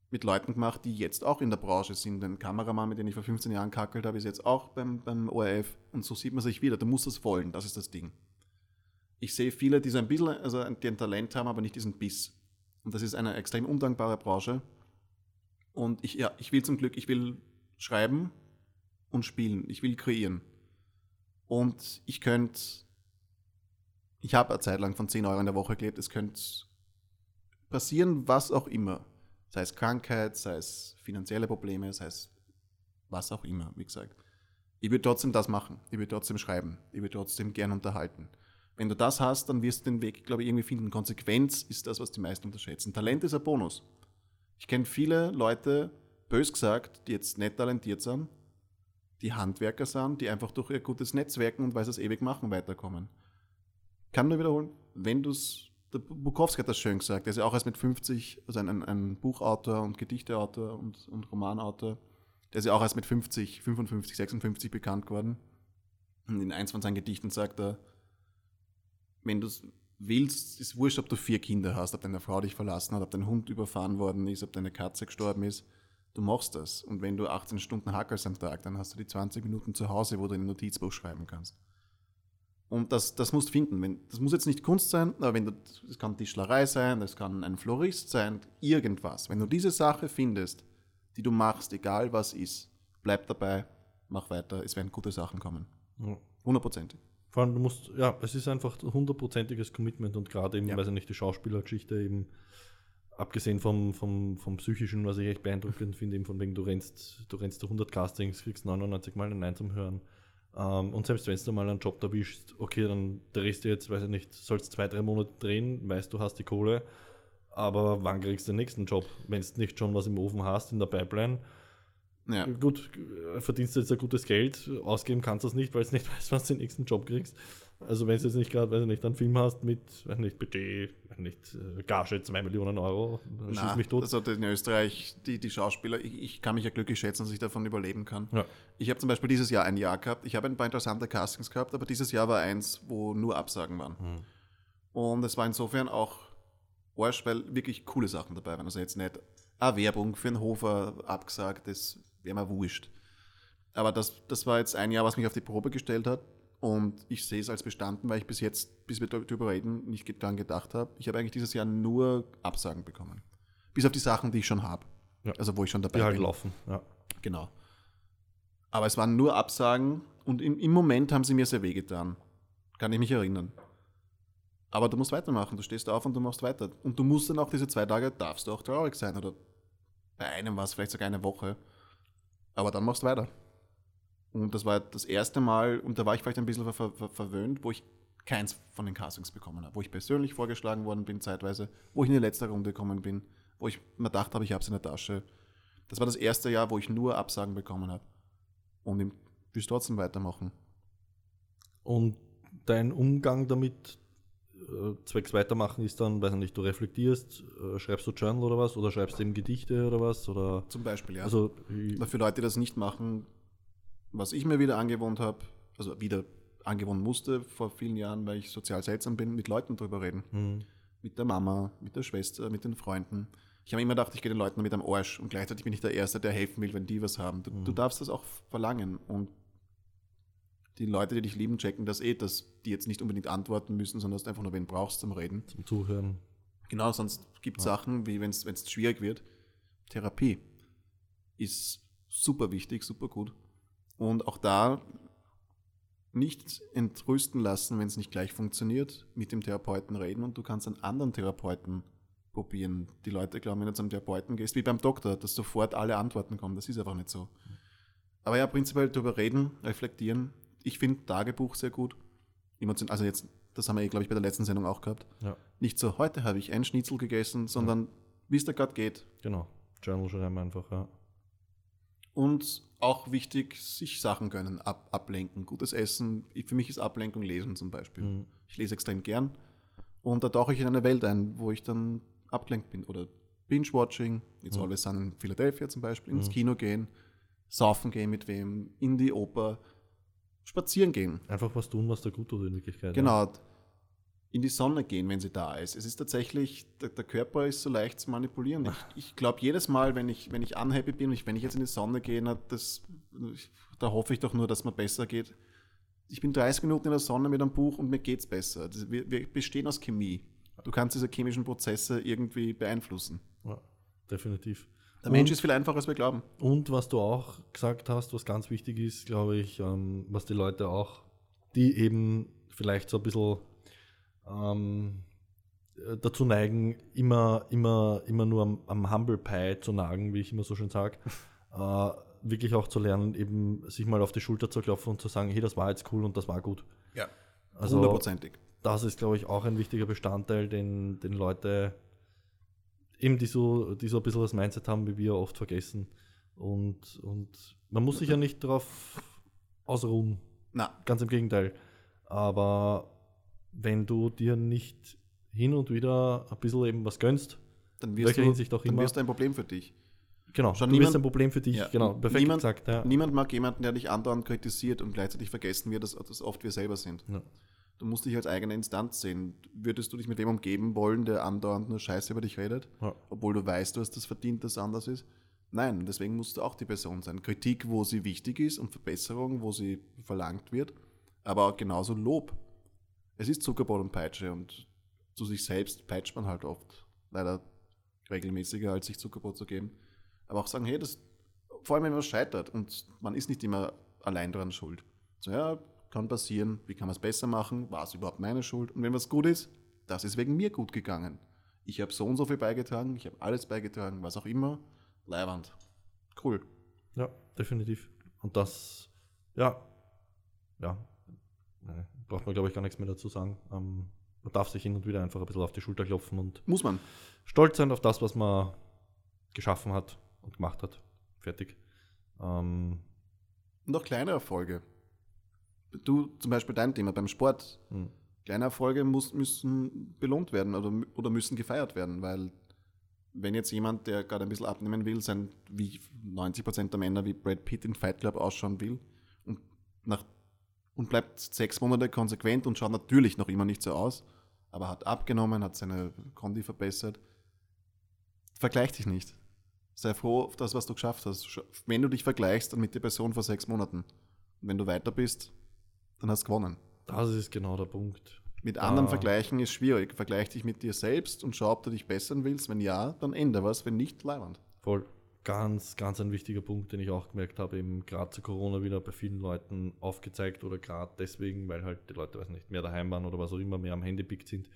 Speaker 3: mit Leuten gemacht, die jetzt auch in der Branche sind. Ein Kameramann, mit dem ich vor 15 Jahren kackelt habe, ist jetzt auch beim, beim ORF. Und so sieht man sich wieder. Du musst das wollen, das ist das Ding ich sehe viele, die so ein bisschen, also die ein Talent haben, aber nicht diesen Biss. Und das ist eine extrem undankbare Branche. Und ich, ja, ich will zum Glück, ich will schreiben und spielen. Ich will kreieren. Und ich könnte, ich habe eine Zeit lang von 10 Euro in der Woche gelebt, es könnte passieren, was auch immer. Sei es Krankheit, sei es finanzielle Probleme, sei es was auch immer, wie gesagt. Ich würde trotzdem das machen. Ich würde trotzdem schreiben. Ich würde trotzdem gern unterhalten. Wenn du das hast, dann wirst du den Weg, glaube ich, irgendwie finden. Konsequenz ist das, was die meisten unterschätzen. Talent ist ein Bonus. Ich kenne viele Leute, bös gesagt, die jetzt nicht talentiert sind, die Handwerker sind, die einfach durch ihr gutes Netzwerken und weil sie es ewig machen, weiterkommen. Kann nur wiederholen, wenn du es, der Bukowski hat das schön gesagt, der ist ja auch erst mit 50, also ein, ein Buchautor und Gedichteautor und, und Romanautor, der ist ja auch erst mit 50, 55, 56 bekannt geworden. Und in eins von seinen Gedichten sagt er, wenn du es willst, ist wurscht, ob du vier Kinder hast, ob deine Frau dich verlassen hat, ob dein Hund überfahren worden ist, ob deine Katze gestorben ist. Du machst das. Und wenn du 18 Stunden hackelst am Tag, dann hast du die 20 Minuten zu Hause, wo du ein Notizbuch schreiben kannst. Und das, das musst du finden. Wenn, das muss jetzt nicht Kunst sein, aber wenn du, das kann Tischlerei sein, das kann ein Florist sein, irgendwas. Wenn du diese Sache findest, die du machst, egal was ist, bleib dabei, mach weiter, es werden gute Sachen kommen. Hundertprozentig.
Speaker 2: Vor allem, du musst, ja, es ist einfach hundertprozentiges Commitment und gerade eben, ja. weiß ich nicht, die Schauspielergeschichte eben, abgesehen vom, vom, vom psychischen, was ich echt beeindruckend finde, eben von wegen, du rennst, du rennst 100 Castings, kriegst 99 Mal ein Nein zum Hören. Ähm, und selbst wenn du mal einen Job erwischst, okay, dann drehst du jetzt, weiß ich nicht, sollst zwei, drei Monate drehen, weißt du, hast die Kohle, Aber wann kriegst du den nächsten Job? Wenn du nicht schon was im Ofen hast, in der Pipeline,
Speaker 3: Ja.
Speaker 2: gut, äh, verdienst du jetzt ein gutes Geld, ausgeben kannst du es nicht, weil du nicht weißt, was du den nächsten Job kriegst. Also wenn du jetzt nicht gerade, weiß ich nicht, einen Film hast mit, weiß nicht, Budget, weiß nicht, äh, Gage 2 Millionen Euro, dann schieß
Speaker 3: Na,
Speaker 2: mich tot.
Speaker 3: Also in Österreich, die, die Schauspieler, ich, ich kann mich ja glücklich schätzen, dass ich davon überleben kann.
Speaker 2: Ja.
Speaker 3: Ich habe zum Beispiel dieses Jahr ein Jahr gehabt. Ich habe ein paar interessante Castings gehabt, aber dieses Jahr war eins, wo nur Absagen waren. Und es war insofern auch Arsch, weil wirklich coole Sachen dabei waren. Also jetzt nicht eine Werbung für einen Hofer abgesagt, das wäre mir wurscht. Aber das, das war jetzt ein Jahr, was mich auf die Probe gestellt hat. Und ich sehe es als bestanden, weil ich bis jetzt, bis wir darüber reden, nicht daran gedacht habe. Ich habe eigentlich dieses Jahr nur Absagen bekommen. Bis auf die Sachen, die ich schon habe.
Speaker 2: Ja.
Speaker 3: Also wo ich schon dabei
Speaker 2: Die halt
Speaker 3: bin.
Speaker 2: laufen. Ja.
Speaker 3: Genau. Aber es waren nur Absagen und im, im Moment haben sie mir sehr wehgetan. Kann ich mich erinnern. Aber du musst weitermachen. Du stehst auf und du machst weiter. Und du musst dann auch diese zwei Tage, darfst du auch traurig sein. Oder bei einem war es vielleicht sogar eine Woche. Aber dann machst du weiter. Und das war das erste Mal, und da war ich vielleicht ein bisschen ver ver verwöhnt, wo ich keins von den Castings bekommen habe. Wo ich persönlich vorgeschlagen worden bin, zeitweise, wo ich in die letzte Runde gekommen bin, wo ich mir gedacht habe, ich habe es in der Tasche. Das war das erste Jahr, wo ich nur Absagen bekommen habe. Und ich will es trotzdem weitermachen.
Speaker 2: Und dein Umgang damit, zwecks weitermachen, ist dann, weiß ich nicht, du reflektierst, äh, schreibst du Journal oder was, oder schreibst du eben Gedichte oder was, oder,
Speaker 3: Zum Beispiel, ja.
Speaker 2: also,
Speaker 3: Aber für Leute, die das nicht machen, was ich mir wieder angewohnt habe, also wieder angewohnt musste vor vielen Jahren, weil ich sozial seltsam bin, mit Leuten drüber reden.
Speaker 2: hm,
Speaker 3: Mit der Mama, mit der Schwester, mit den Freunden. Ich habe immer gedacht, ich gehe den Leuten mit am Arsch und gleichzeitig bin ich der Erste, der helfen will, wenn die was haben. Du, du darfst das auch verlangen und die Leute, die dich lieben, checken das eh, dass die jetzt nicht unbedingt antworten müssen, sondern dass du einfach nur wen brauchst zum Reden.
Speaker 2: zum Zuhören.
Speaker 3: Genau, sonst gibt es Sachen, wie wenn es schwierig wird. Therapie ist super wichtig, super gut. Und auch da nicht entrüsten lassen, wenn es nicht gleich funktioniert, mit dem Therapeuten reden und du kannst einen anderen Therapeuten probieren. Die Leute glauben, wenn du zum Therapeuten gehst, wie beim Doktor, dass sofort alle Antworten kommen. Das ist einfach nicht so. Aber ja, prinzipiell darüber reden, reflektieren. Ich finde Tagebuch sehr gut. Emotion, also jetzt, das haben wir, eh, glaube ich, bei der letzten Sendung auch gehabt.
Speaker 2: Ja,
Speaker 3: Nicht so, heute habe ich ein Schnitzel gegessen, sondern wie es da gerade geht.
Speaker 2: genau. Journal schreiben einfach, ja.
Speaker 3: Und auch wichtig, sich Sachen gönnen, ab, ablenken. Gutes Essen, ich- für mich ist Ablenkung Lesen zum Beispiel.
Speaker 2: Mhm.
Speaker 3: Ich lese extrem gern. Und da tauche ich in eine Welt ein, wo ich dann abgelenkt bin. Oder Binge-Watching, It's
Speaker 2: Mhm.
Speaker 3: Always Sun in Philadelphia zum Beispiel, ins Kino gehen, saufen gehen mit wem, in die Oper, spazieren gehen.
Speaker 2: Einfach was tun, was da gut tut in Wirklichkeit. Ja.
Speaker 3: Genau. In die Sonne gehen, wenn sie da ist. Es ist tatsächlich, der, der Körper ist so leicht zu manipulieren. Ich, ich glaube, jedes Mal, wenn ich, wenn ich unhappy bin und ich, wenn ich jetzt in die Sonne gehe, na, das, da hoffe ich doch nur, dass mir besser geht. Ich bin 30 Minuten in der Sonne mit einem Buch und mir geht's besser. Das, wir, wir bestehen aus Chemie. Du kannst diese chemischen Prozesse irgendwie beeinflussen.
Speaker 2: Ja, definitiv.
Speaker 3: Der Mensch ist viel einfacher, als wir glauben.
Speaker 2: Und was du auch gesagt hast, was ganz wichtig ist, glaube ich, ähm, was die Leute auch, die eben vielleicht so ein bisschen ähm, äh, dazu neigen, immer, immer, immer nur am, am Humble Pie zu nagen, wie ich immer so schön sage, äh, wirklich auch zu lernen, eben sich mal auf die Schulter zu klopfen und zu sagen, hey, das war jetzt cool und das war gut.
Speaker 3: Ja.
Speaker 2: Also
Speaker 3: Hundertprozentig.
Speaker 2: das ist, glaube ich, auch ein wichtiger Bestandteil, den, den Leute eben, die so, die so ein bisschen das Mindset haben, wie wir oft vergessen. Und, und man muss sich ja nicht darauf ausruhen,
Speaker 3: Na,
Speaker 2: ganz im Gegenteil. Aber wenn du dir nicht hin und wieder ein bisschen eben was gönnst,
Speaker 3: dann wirst, du,
Speaker 2: Hinsicht auch
Speaker 3: dann
Speaker 2: immer.
Speaker 3: wirst du ein Problem für dich.
Speaker 2: genau,
Speaker 3: Schon
Speaker 2: du
Speaker 3: niemand-
Speaker 2: bist ein Problem für dich,
Speaker 3: Ja,
Speaker 2: genau, perfekt
Speaker 3: niemand,
Speaker 2: gesagt. Ja.
Speaker 3: Niemand mag jemanden, der dich andauernd kritisiert und gleichzeitig vergessen wir, dass das oft wir selber sind.
Speaker 2: Ja.
Speaker 3: Du musst dich als eigene Instanz sehen. Würdest du dich mit wem umgeben wollen, der andauernd nur Scheiße über dich redet,
Speaker 2: Ja.
Speaker 3: obwohl du weißt, du hast das verdient, dass es anders ist? Nein, deswegen musst du auch die Person sein. Kritik, wo sie wichtig ist und Verbesserung, wo sie verlangt wird, aber auch genauso Lob. Es ist Zuckerbrot und Peitsche und zu sich selbst peitscht man halt oft. Leider regelmäßiger, als sich Zuckerbrot zu geben. Aber auch sagen, hey, das, vor allem wenn was scheitert und man ist nicht immer allein daran schuld. So, ja, kann passieren, wie kann man es besser machen, war es überhaupt meine Schuld? Und wenn was gut ist, das ist wegen mir gut gegangen. Ich habe so und so viel beigetragen, ich habe alles beigetragen, was auch immer. Leiwand. Cool.
Speaker 2: Ja, definitiv. Und das, ja, ja, nee, braucht man glaube ich gar nichts mehr dazu sagen. Ähm, man darf sich hin und wieder einfach ein bisschen auf die Schulter klopfen und
Speaker 3: Muss man.
Speaker 2: stolz sein auf das, was man geschaffen hat und gemacht hat. Fertig. Ähm,
Speaker 3: Und auch kleine Erfolge. Du, zum Beispiel dein Thema beim Sport.
Speaker 2: hm.
Speaker 3: Kleine Erfolge muss, müssen belohnt werden oder, oder müssen gefeiert werden, weil wenn jetzt jemand, der gerade ein bisschen abnehmen will, sein, wie 90% der Männer wie Brad Pitt in Fight Club ausschauen will und, nach, und bleibt sechs Monate konsequent und schaut natürlich noch immer nicht so aus, aber hat abgenommen, hat seine Kondi verbessert, vergleich dich nicht. Sei froh auf das, was du geschafft hast. Wenn du dich vergleichst, dann mit der Person vor sechs Monaten. Und wenn du weiter bist, dann hast du gewonnen.
Speaker 2: Das ist genau der Punkt.
Speaker 3: Mit anderen vergleichen ist schwierig. Vergleich dich mit dir selbst und schau, ob du dich bessern willst. Wenn ja, dann ändere was. Wenn nicht, leibend.
Speaker 2: Voll. Ganz, ganz ein wichtiger Punkt, den ich auch gemerkt habe, eben gerade zu Corona wieder bei vielen Leuten aufgezeigt oder gerade deswegen, weil halt die Leute, weiß nicht, mehr daheim waren oder was auch immer, mehr am Handy pickt sind.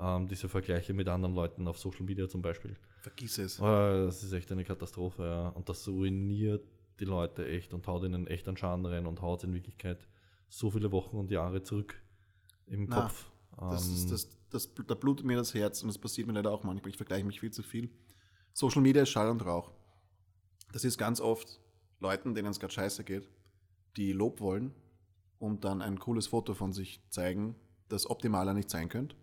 Speaker 2: Ähm, diese Vergleiche mit anderen Leuten auf Social Media zum Beispiel.
Speaker 3: Vergiss es.
Speaker 2: Äh, Das ist echt eine Katastrophe, ja. Und das ruiniert die Leute echt und haut ihnen echt an Schaden rein und haut in Wirklichkeit so viele Wochen und Jahre zurück im
Speaker 3: Na,
Speaker 2: Kopf.
Speaker 3: Das,
Speaker 2: Ähm,
Speaker 3: ist- das, das, da blutet mir das Herz und das passiert mir leider auch manchmal. Ich vergleiche mich viel zu viel. Social Media ist Schall und Rauch. Das ist ganz oft Leuten, denen es gerade scheiße geht, die Lob wollen und dann ein cooles Foto von sich zeigen, das optimaler nicht sein könnte.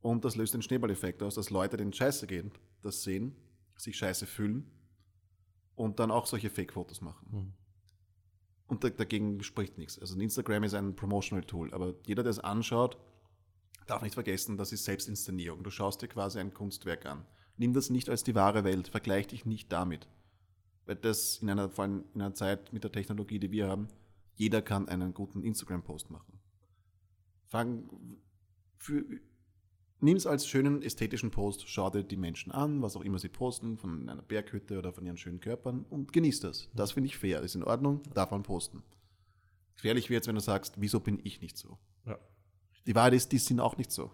Speaker 3: Und das löst den Schneeballeffekt aus, dass Leute, denen scheiße gehen, das sehen, sich scheiße fühlen und dann auch solche Fake-Fotos machen.
Speaker 2: hm.
Speaker 3: Und da, dagegen spricht nichts. Also Instagram ist ein Promotional Tool, aber jeder, der es anschaut, darf nicht vergessen, das ist Selbstinszenierung. Du schaust dir quasi ein Kunstwerk an. Nimm das nicht als die wahre Welt, vergleich dich nicht damit. Weil das in einer, vor allem in einer Zeit mit der Technologie, die wir haben, jeder kann einen guten Instagram-Post machen. Fang für, nimm es als schönen ästhetischen Post, schau dir die Menschen an, was auch immer sie posten, von einer Berghütte oder von ihren schönen Körpern und genieß das. Das finde ich fair, ist in Ordnung, darf man posten. Gefährlich wird es, wenn du sagst, wieso bin ich nicht so?
Speaker 2: ja.
Speaker 3: Die Wahrheit ist, die sind auch nicht so.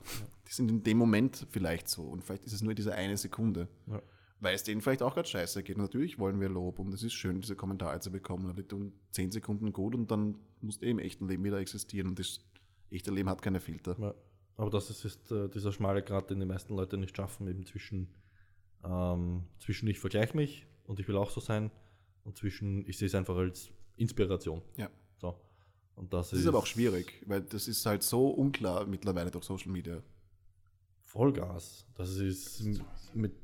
Speaker 3: Die sind in dem Moment vielleicht so und vielleicht ist es nur diese eine Sekunde.
Speaker 2: Ja.
Speaker 3: Weil es denen vielleicht auch gerade scheiße geht. Natürlich wollen wir Lob und es ist schön, diese Kommentare zu bekommen. Aber die tun 10 Sekunden gut und dann muss eh im echten Leben wieder existieren und das echte Leben hat keine Filter.
Speaker 2: Ja. Aber das ist, ist äh, dieser schmale Grat, den die meisten Leute nicht schaffen, eben zwischen, ähm, zwischen ich vergleiche mich und ich will auch so sein und zwischen ich sehe es einfach als Inspiration.
Speaker 3: Ja.
Speaker 2: So. Und das,
Speaker 3: Das ist aber auch schwierig, weil das ist halt so unklar mittlerweile durch Social Media.
Speaker 2: Vollgas. Das ist mit,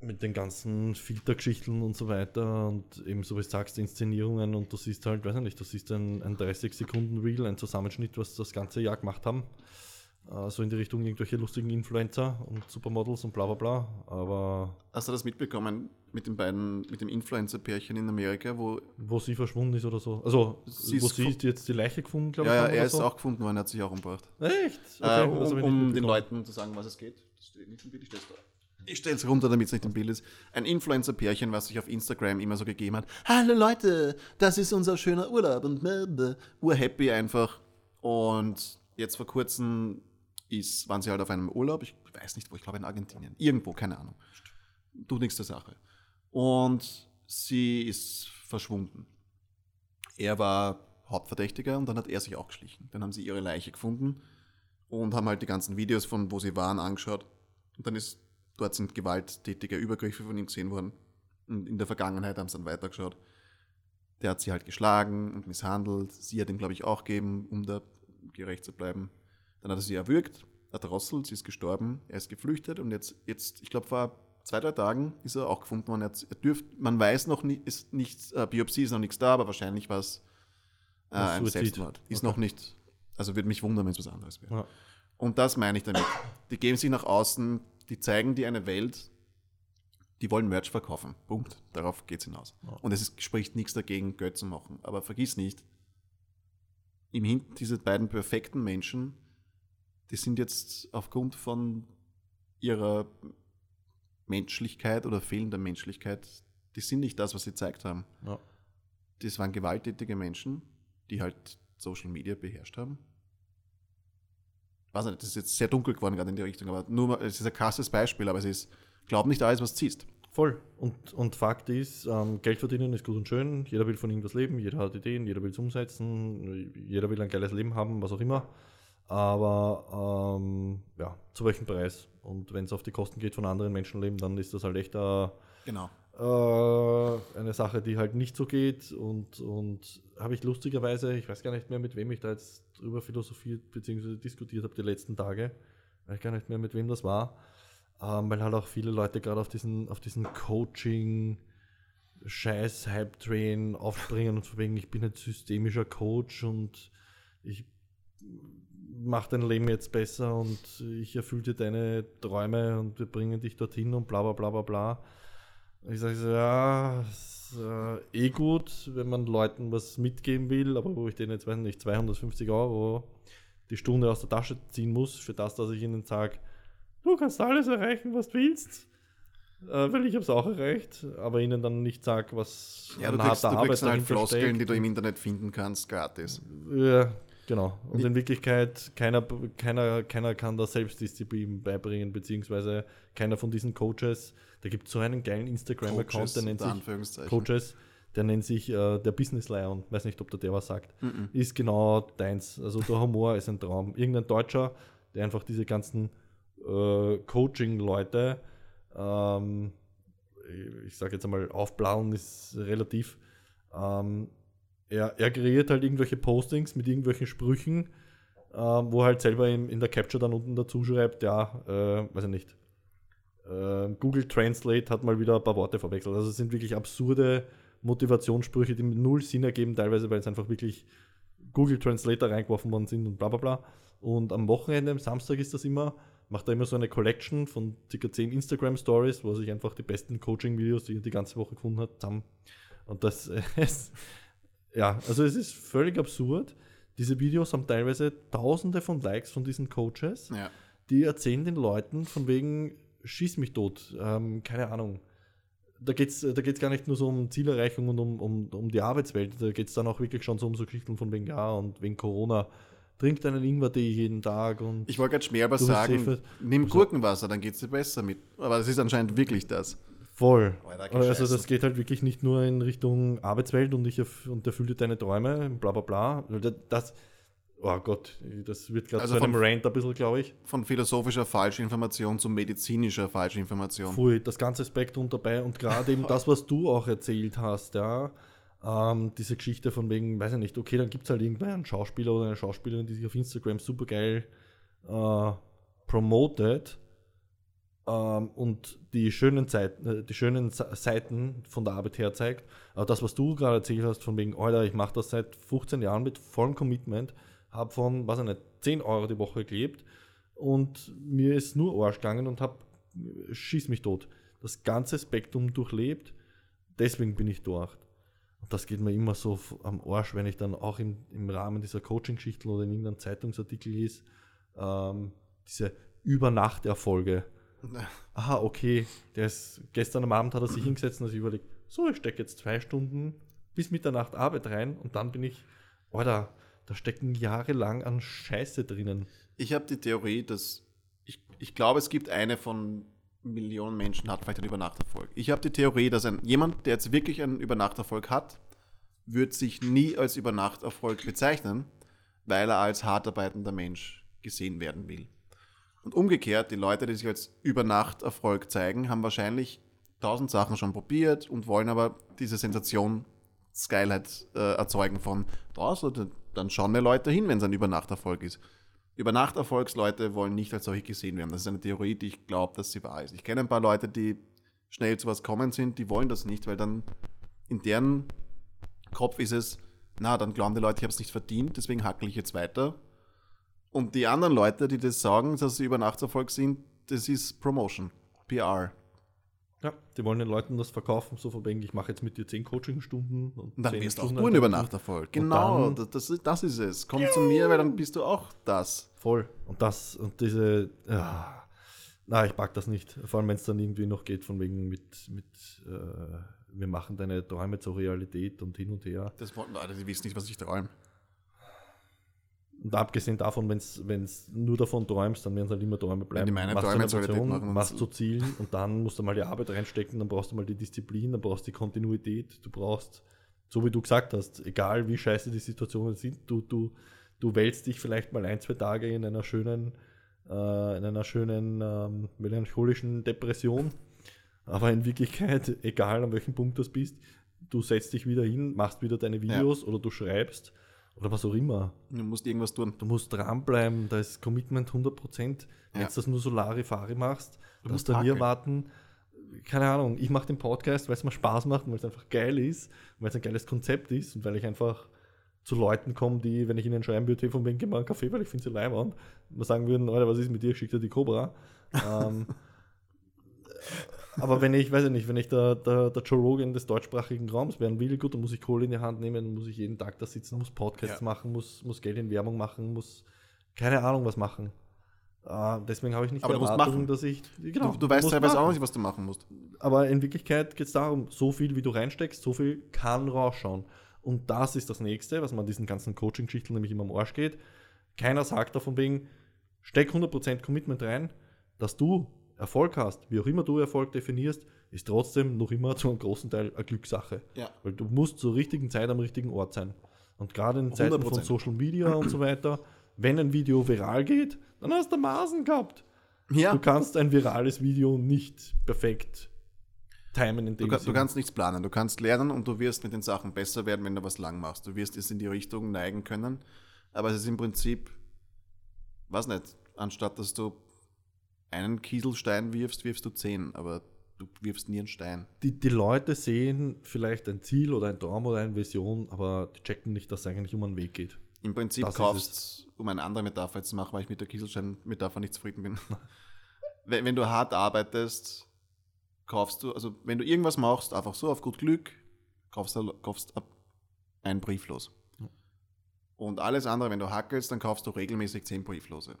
Speaker 2: mit den ganzen Filtergeschichten und so weiter und eben so wie du sagst, Inszenierungen und du siehst halt, weiß ich nicht, du siehst ein, ein 30 Sekunden Reel, ein Zusammenschnitt, was das ganze Jahr gemacht haben. Äh, so in die Richtung irgendwelche lustigen Influencer und Supermodels und bla bla bla. Aber
Speaker 3: Hast du das mitbekommen mit den beiden, mit dem Influencer-Pärchen in Amerika, wo
Speaker 2: wo sie verschwunden ist oder so. Also,
Speaker 3: Sie
Speaker 2: wo
Speaker 3: ist
Speaker 2: sie ist jetzt die Leiche gefunden, glaube
Speaker 3: ja,
Speaker 2: ich.
Speaker 3: ja, er ist
Speaker 2: so.
Speaker 3: auch gefunden worden, er hat sich auch umgebracht.
Speaker 2: Echt?
Speaker 3: äh,
Speaker 2: Okay,
Speaker 3: um
Speaker 2: das hab ich nicht
Speaker 3: um den. Leuten zu sagen, was es geht. Das steht nicht im Bild, ich stell's da. Ich stelle es runter, damit es nicht im Bild ist. Ein Influencer-Pärchen, was sich auf Instagram immer so gegeben hat. Hallo Leute, das ist unser schöner Urlaub und urhappy einfach. Und jetzt vor kurzem ist, waren sie halt auf einem Urlaub, ich weiß nicht wo, ich glaube in Argentinien. Irgendwo, keine Ahnung. Tut nichts der Sache. Und sie ist verschwunden. Er war Hauptverdächtiger und dann hat er sich auch geschlichen. Dann haben sie ihre Leiche gefunden und haben halt die ganzen Videos von wo sie waren angeschaut. Und dann ist dort sind gewalttätige Übergriffe von ihm gesehen worden. Und in der Vergangenheit haben sie dann weitergeschaut. Der hat sie halt geschlagen und misshandelt. Sie hat ihm, glaube ich, auch gegeben, um da gerecht zu bleiben. Dann hat er sie erwürgt, erdrosselt, sie ist gestorben, er ist geflüchtet und jetzt, jetzt ich glaube, vor zwei, drei Tagen ist er auch gefunden worden. Er, dürft, man weiß noch nicht, ist nichts, äh, Biopsie ist noch nichts da, aber wahrscheinlich war es äh,
Speaker 2: Was,
Speaker 3: ein
Speaker 2: Suizid?
Speaker 3: Selbstmord. Ist
Speaker 2: Okay.
Speaker 3: noch nicht, also würde mich wundern, wenn es was anderes wäre.
Speaker 2: Ja.
Speaker 3: Und das meine ich damit. Die geben sich nach außen, die zeigen dir eine Welt, die wollen Merch verkaufen. Punkt. Darauf geht es hinaus.
Speaker 2: Ja.
Speaker 3: Und es ist, spricht nichts dagegen, Geld zu machen. Aber vergiss nicht, im Hin diese beiden perfekten Menschen, die sind jetzt aufgrund von ihrer Menschlichkeit oder fehlender Menschlichkeit, die sind nicht das, was sie gezeigt haben.
Speaker 2: Ja.
Speaker 3: Das waren gewalttätige Menschen, die halt Social Media beherrscht haben. Weiß nicht, das ist jetzt sehr dunkel geworden gerade in die Richtung, aber nur es ist ein krasses Beispiel, aber es ist, glaub nicht alles, was du siehst.
Speaker 2: Voll. Und, und Fakt ist, ähm, Geld verdienen ist gut und schön. Jeder will von irgendwas leben, jeder hat Ideen, jeder will es umsetzen, jeder will ein geiles Leben haben, was auch immer. Aber ähm, ja, zu welchem Preis? Und wenn es auf die Kosten geht von anderen Menschenleben, dann ist das halt echt äh,
Speaker 3: Genau.
Speaker 2: Äh, eine Sache, die halt nicht so geht. Und, und habe ich lustigerweise, ich weiß gar nicht mehr, mit wem ich da jetzt drüber philosophiert bzw. diskutiert habe die letzten Tage. Weiß gar nicht mehr, mit wem das war. Ähm, weil halt auch viele Leute gerade auf diesen, auf diesen Coaching, scheiß Hype-Train aufspringen und wegen, ich bin ein systemischer Coach und ich mache dein Leben jetzt besser und ich erfülle dir deine Träume und wir bringen dich dorthin und bla bla bla bla bla. Ich sage so, ja, ist, äh, eh gut, wenn man Leuten was mitgeben will, aber wo ich denen jetzt, weiß nicht, 250 Euro die Stunde aus der Tasche ziehen muss, für das, dass ich ihnen sage, du kannst alles erreichen, was du willst. Äh, weil ich habe es auch erreicht, aber ihnen dann nicht sage, was
Speaker 3: Ja, du kriegst, du kriegst halt Floskeln, die du im Internet finden kannst, gratis.
Speaker 2: Ja, genau. Und in Wirklichkeit, keiner, keiner, keiner kann da Selbstdisziplin beibringen, beziehungsweise keiner von diesen Coaches. Da gibt es so einen geilen Instagram-Account, der nennt sich. Coaches, der nennt sich äh, der Business Lion. Weiß nicht, ob der der was sagt. Ist genau deins. Also der Humor ist ein Traum. Irgendein Deutscher, der einfach diese ganzen äh, Coaching-Leute, ähm, ich sage jetzt einmal, aufblauen ist relativ. Ähm, er, er kreiert halt irgendwelche Postings mit irgendwelchen Sprüchen, ähm, wo halt selber in, in der Capture dann unten dazu schreibt, ja, äh, weiß ich nicht. Äh, Google Translate hat mal wieder ein paar Worte verwechselt. Also es sind wirklich absurde Motivationssprüche, die null Sinn ergeben, teilweise, weil es einfach wirklich Google Translator reingeworfen worden sind und bla bla bla. Und am Wochenende, am Samstag ist das immer, macht er immer so eine Collection von ca. 10 Instagram Stories, wo er sich einfach die besten Coaching-Videos, die er die ganze Woche gefunden hat, zusammen. Und das ist, ja, also es ist völlig absurd. Diese Videos haben teilweise tausende von Likes von diesen Coaches
Speaker 3: Ja.
Speaker 2: die erzählen den Leuten von wegen, schieß mich tot, ähm, keine Ahnung. Da geht es da geht's gar nicht nur so um Zielerreichung und um, um, um die Arbeitswelt, da geht es dann auch wirklich schon so um so Geschichten von wegen, ja, und wegen Corona, trink deinen Ingwer-Tee jeden Tag und
Speaker 3: Ich wollte gerade Schmerber sagen, nimm Gurkenwasser, dann geht es dir besser mit. Aber es ist anscheinend wirklich das.
Speaker 2: Voll.
Speaker 3: Alter,
Speaker 2: Also das geht halt wirklich nicht nur in Richtung Arbeitswelt und ich erf- und erfülle deine Träume, bla bla bla. Das, oh Gott, das wird gerade
Speaker 3: Also
Speaker 2: zu einem
Speaker 3: von-
Speaker 2: Rant ein bisschen, glaube ich.
Speaker 3: Von philosophischer Falschinformation zu medizinischer Falschinformation.
Speaker 2: Pfui, das ganze Spektrum dabei und gerade eben das, was du auch erzählt hast, ja. Ähm, diese Geschichte von wegen, weiß ich nicht, okay, dann gibt es halt irgendwann einen Schauspieler oder eine Schauspielerin, die sich auf Instagram super geil äh, promotet ähm, und die schönen, Zeiten, äh, die schönen Seiten von der Arbeit her zeigt. Aber das, was du gerade erzählt hast, von wegen, Alter, ich mache das seit 15 Jahren mit vollem Commitment, habe von, weiß ich nicht, 10 Euro die Woche gelebt und mir ist nur Arsch gegangen und habe schieß mich tot. Das ganze Spektrum durchlebt, deswegen bin ich dort. Und das geht mir immer so am Arsch, wenn ich dann auch im, im Rahmen dieser Coaching-Geschichten oder in irgendeinem Zeitungsartikel lese, ähm, diese Übernachterfolge. Aha, okay, der ist, gestern am Abend hat er sich hingesetzt und hat sich überlegt, so, ich stecke jetzt zwei Stunden bis Mitternacht Arbeit rein und dann bin ich, Alter, da stecken jahrelang an Scheiße drinnen.
Speaker 3: Ich habe die Theorie, dass ich, ich glaube, es gibt eine von Millionen Menschen hat vielleicht einen Übernachterfolg. Ich habe die Theorie, dass ein, jemand, der jetzt wirklich einen Übernachterfolg hat, wird sich nie als Übernachterfolg bezeichnen, weil er als hart arbeitender Mensch gesehen werden will. Und umgekehrt, die Leute, die sich als Übernachterfolg zeigen, haben wahrscheinlich tausend Sachen schon probiert und wollen aber diese Sensation, Skylight äh, erzeugen von draußen. Dann schauen mehr Leute hin, wenn es ein Übernachterfolg ist. Übernachterfolgsleute wollen nicht als solche gesehen werden. Das ist eine Theorie, die ich glaube, dass sie wahr ist. Ich kenne ein paar Leute, die schnell zu was kommen sind, die wollen das nicht, weil dann in deren Kopf ist es, na, dann glauben die Leute, ich habe es nicht verdient, deswegen hackel ich jetzt weiter. Und die anderen Leute, die das sagen, dass sie Übernachtserfolg sind, das ist Promotion, PR.
Speaker 2: Ja, die wollen den Leuten das verkaufen, so von wegen, ich mache jetzt mit dir 10 Coachingstunden und
Speaker 3: Und dann
Speaker 2: 10
Speaker 3: wirst auch
Speaker 2: Stunden
Speaker 3: du ein. Übernachterfolg. Genau, das, das, ist es. Komm zu mir, weil dann bist du auch das.
Speaker 2: Voll. Und das, und diese, ja, na, ich mag das nicht. Vor allem, wenn es dann irgendwie noch geht, von wegen mit, mit äh, wir machen deine Träume zur Realität und hin und her.
Speaker 3: Das wollen Leute, die wissen nicht, was ich träume.
Speaker 2: Und abgesehen davon, wenn es nur davon träumst, dann werden es halt immer Träume bleiben.
Speaker 3: die meine
Speaker 2: Machst
Speaker 3: Träume
Speaker 2: eine
Speaker 3: Realität
Speaker 2: Vision,
Speaker 3: machen,
Speaker 2: machst zu Zielen und dann musst du mal die Arbeit reinstecken, dann brauchst du mal die Disziplin, dann brauchst du die Kontinuität, du brauchst, so wie du gesagt hast, egal wie scheiße die Situationen sind, du, du, du wälzt dich vielleicht mal ein, zwei Tage in einer schönen, äh, in einer schönen ähm, melancholischen Depression. Aber in Wirklichkeit, egal an welchem Punkt du bist, du setzt dich wieder hin, machst wieder deine Videos ja. oder du schreibst oder was auch immer.
Speaker 3: Du musst irgendwas tun.
Speaker 2: Du musst dranbleiben, da ist Commitment 100%. Wenn ja. du das nur so Larifari machst, du musst dann hier warten. Keine Ahnung, ich mache den Podcast, weil es mir Spaß macht, weil es einfach geil ist, weil es ein geiles Konzept ist und weil ich einfach zu Leuten komme, die, wenn ich ihnen schreiben würde, von wegen, geh mal einen Kaffee, weil ich finde sie leibend, mal sagen würden, Alter, was ist mit dir, schickt dir die Cobra. ähm, aber wenn ich, weiß ich nicht, wenn ich der, der, der Joe Rogan des deutschsprachigen Raums werden will, gut, dann muss ich Kohle in die Hand nehmen, muss ich jeden Tag da sitzen, muss Podcasts ja. machen, muss, muss Geld in Werbung machen, muss keine Ahnung was machen. Uh, deswegen habe ich nicht
Speaker 3: aber die Erwartung,
Speaker 2: dass ich.
Speaker 3: Genau, du, du weißt teilweise auch nicht, was du machen musst.
Speaker 2: Aber in Wirklichkeit geht es darum, so viel wie du reinsteckst, so viel kann rausschauen. Und das ist das nächste, was man diesen ganzen Coaching-Geschichten nämlich immer am Arsch geht. Keiner sagt davon wegen, steck 100% Commitment rein, dass du Erfolg hast, wie auch immer du Erfolg definierst, ist trotzdem noch immer zu einem großen Teil eine Glückssache.
Speaker 3: Ja.
Speaker 2: Weil du musst zur richtigen Zeit am richtigen Ort sein. Und gerade in Zeiten 100%. von Social Media und so weiter, wenn ein Video viral geht, dann hast du Maßen gehabt. Ja. Du kannst ein virales Video nicht perfekt timen
Speaker 3: in dem du, du kannst nichts planen. Du kannst lernen und du wirst mit den Sachen besser werden, wenn du was lang machst. Du wirst es in die Richtung neigen können. Aber es ist im Prinzip, was nicht, anstatt dass du einen Kieselstein wirfst, wirfst du zehn, aber du wirfst nie einen Stein.
Speaker 2: Die, die Leute sehen vielleicht ein Ziel oder ein Traum oder eine Vision, aber die checken nicht, dass es eigentlich um einen Weg geht.
Speaker 3: Im Prinzip das kaufst, um eine andere Metapher zu machen, weil ich mit der Kieselstein-Metapher nicht zufrieden bin. wenn, wenn du hart arbeitest, kaufst du, also wenn du irgendwas machst, einfach so auf gut Glück, kaufst du kaufst einen Brieflos. Und alles andere, wenn du hackelst, dann kaufst du regelmäßig zehn Brieflose.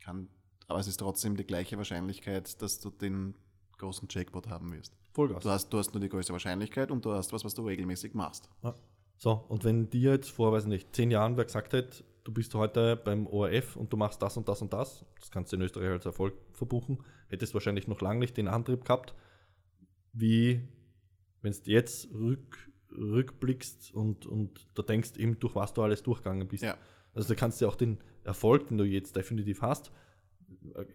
Speaker 3: Kann aber es ist trotzdem die gleiche Wahrscheinlichkeit, dass du den großen Jackpot haben wirst.
Speaker 2: Vollgas.
Speaker 3: Du hast, du hast nur die größte Wahrscheinlichkeit und du hast was, was du regelmäßig machst.
Speaker 2: Ja. So, und wenn dir jetzt vor, weiß nicht, zehn Jahren wer gesagt hätte, du bist heute beim ORF und du machst das und das und das, das kannst du in Österreich als Erfolg verbuchen, hättest du wahrscheinlich noch lange nicht den Antrieb gehabt, wie wenn du jetzt rück, rückblickst und, und da denkst eben, durch was du alles durchgegangen bist.
Speaker 3: Ja.
Speaker 2: Also da kannst du auch den Erfolg, den du jetzt definitiv hast,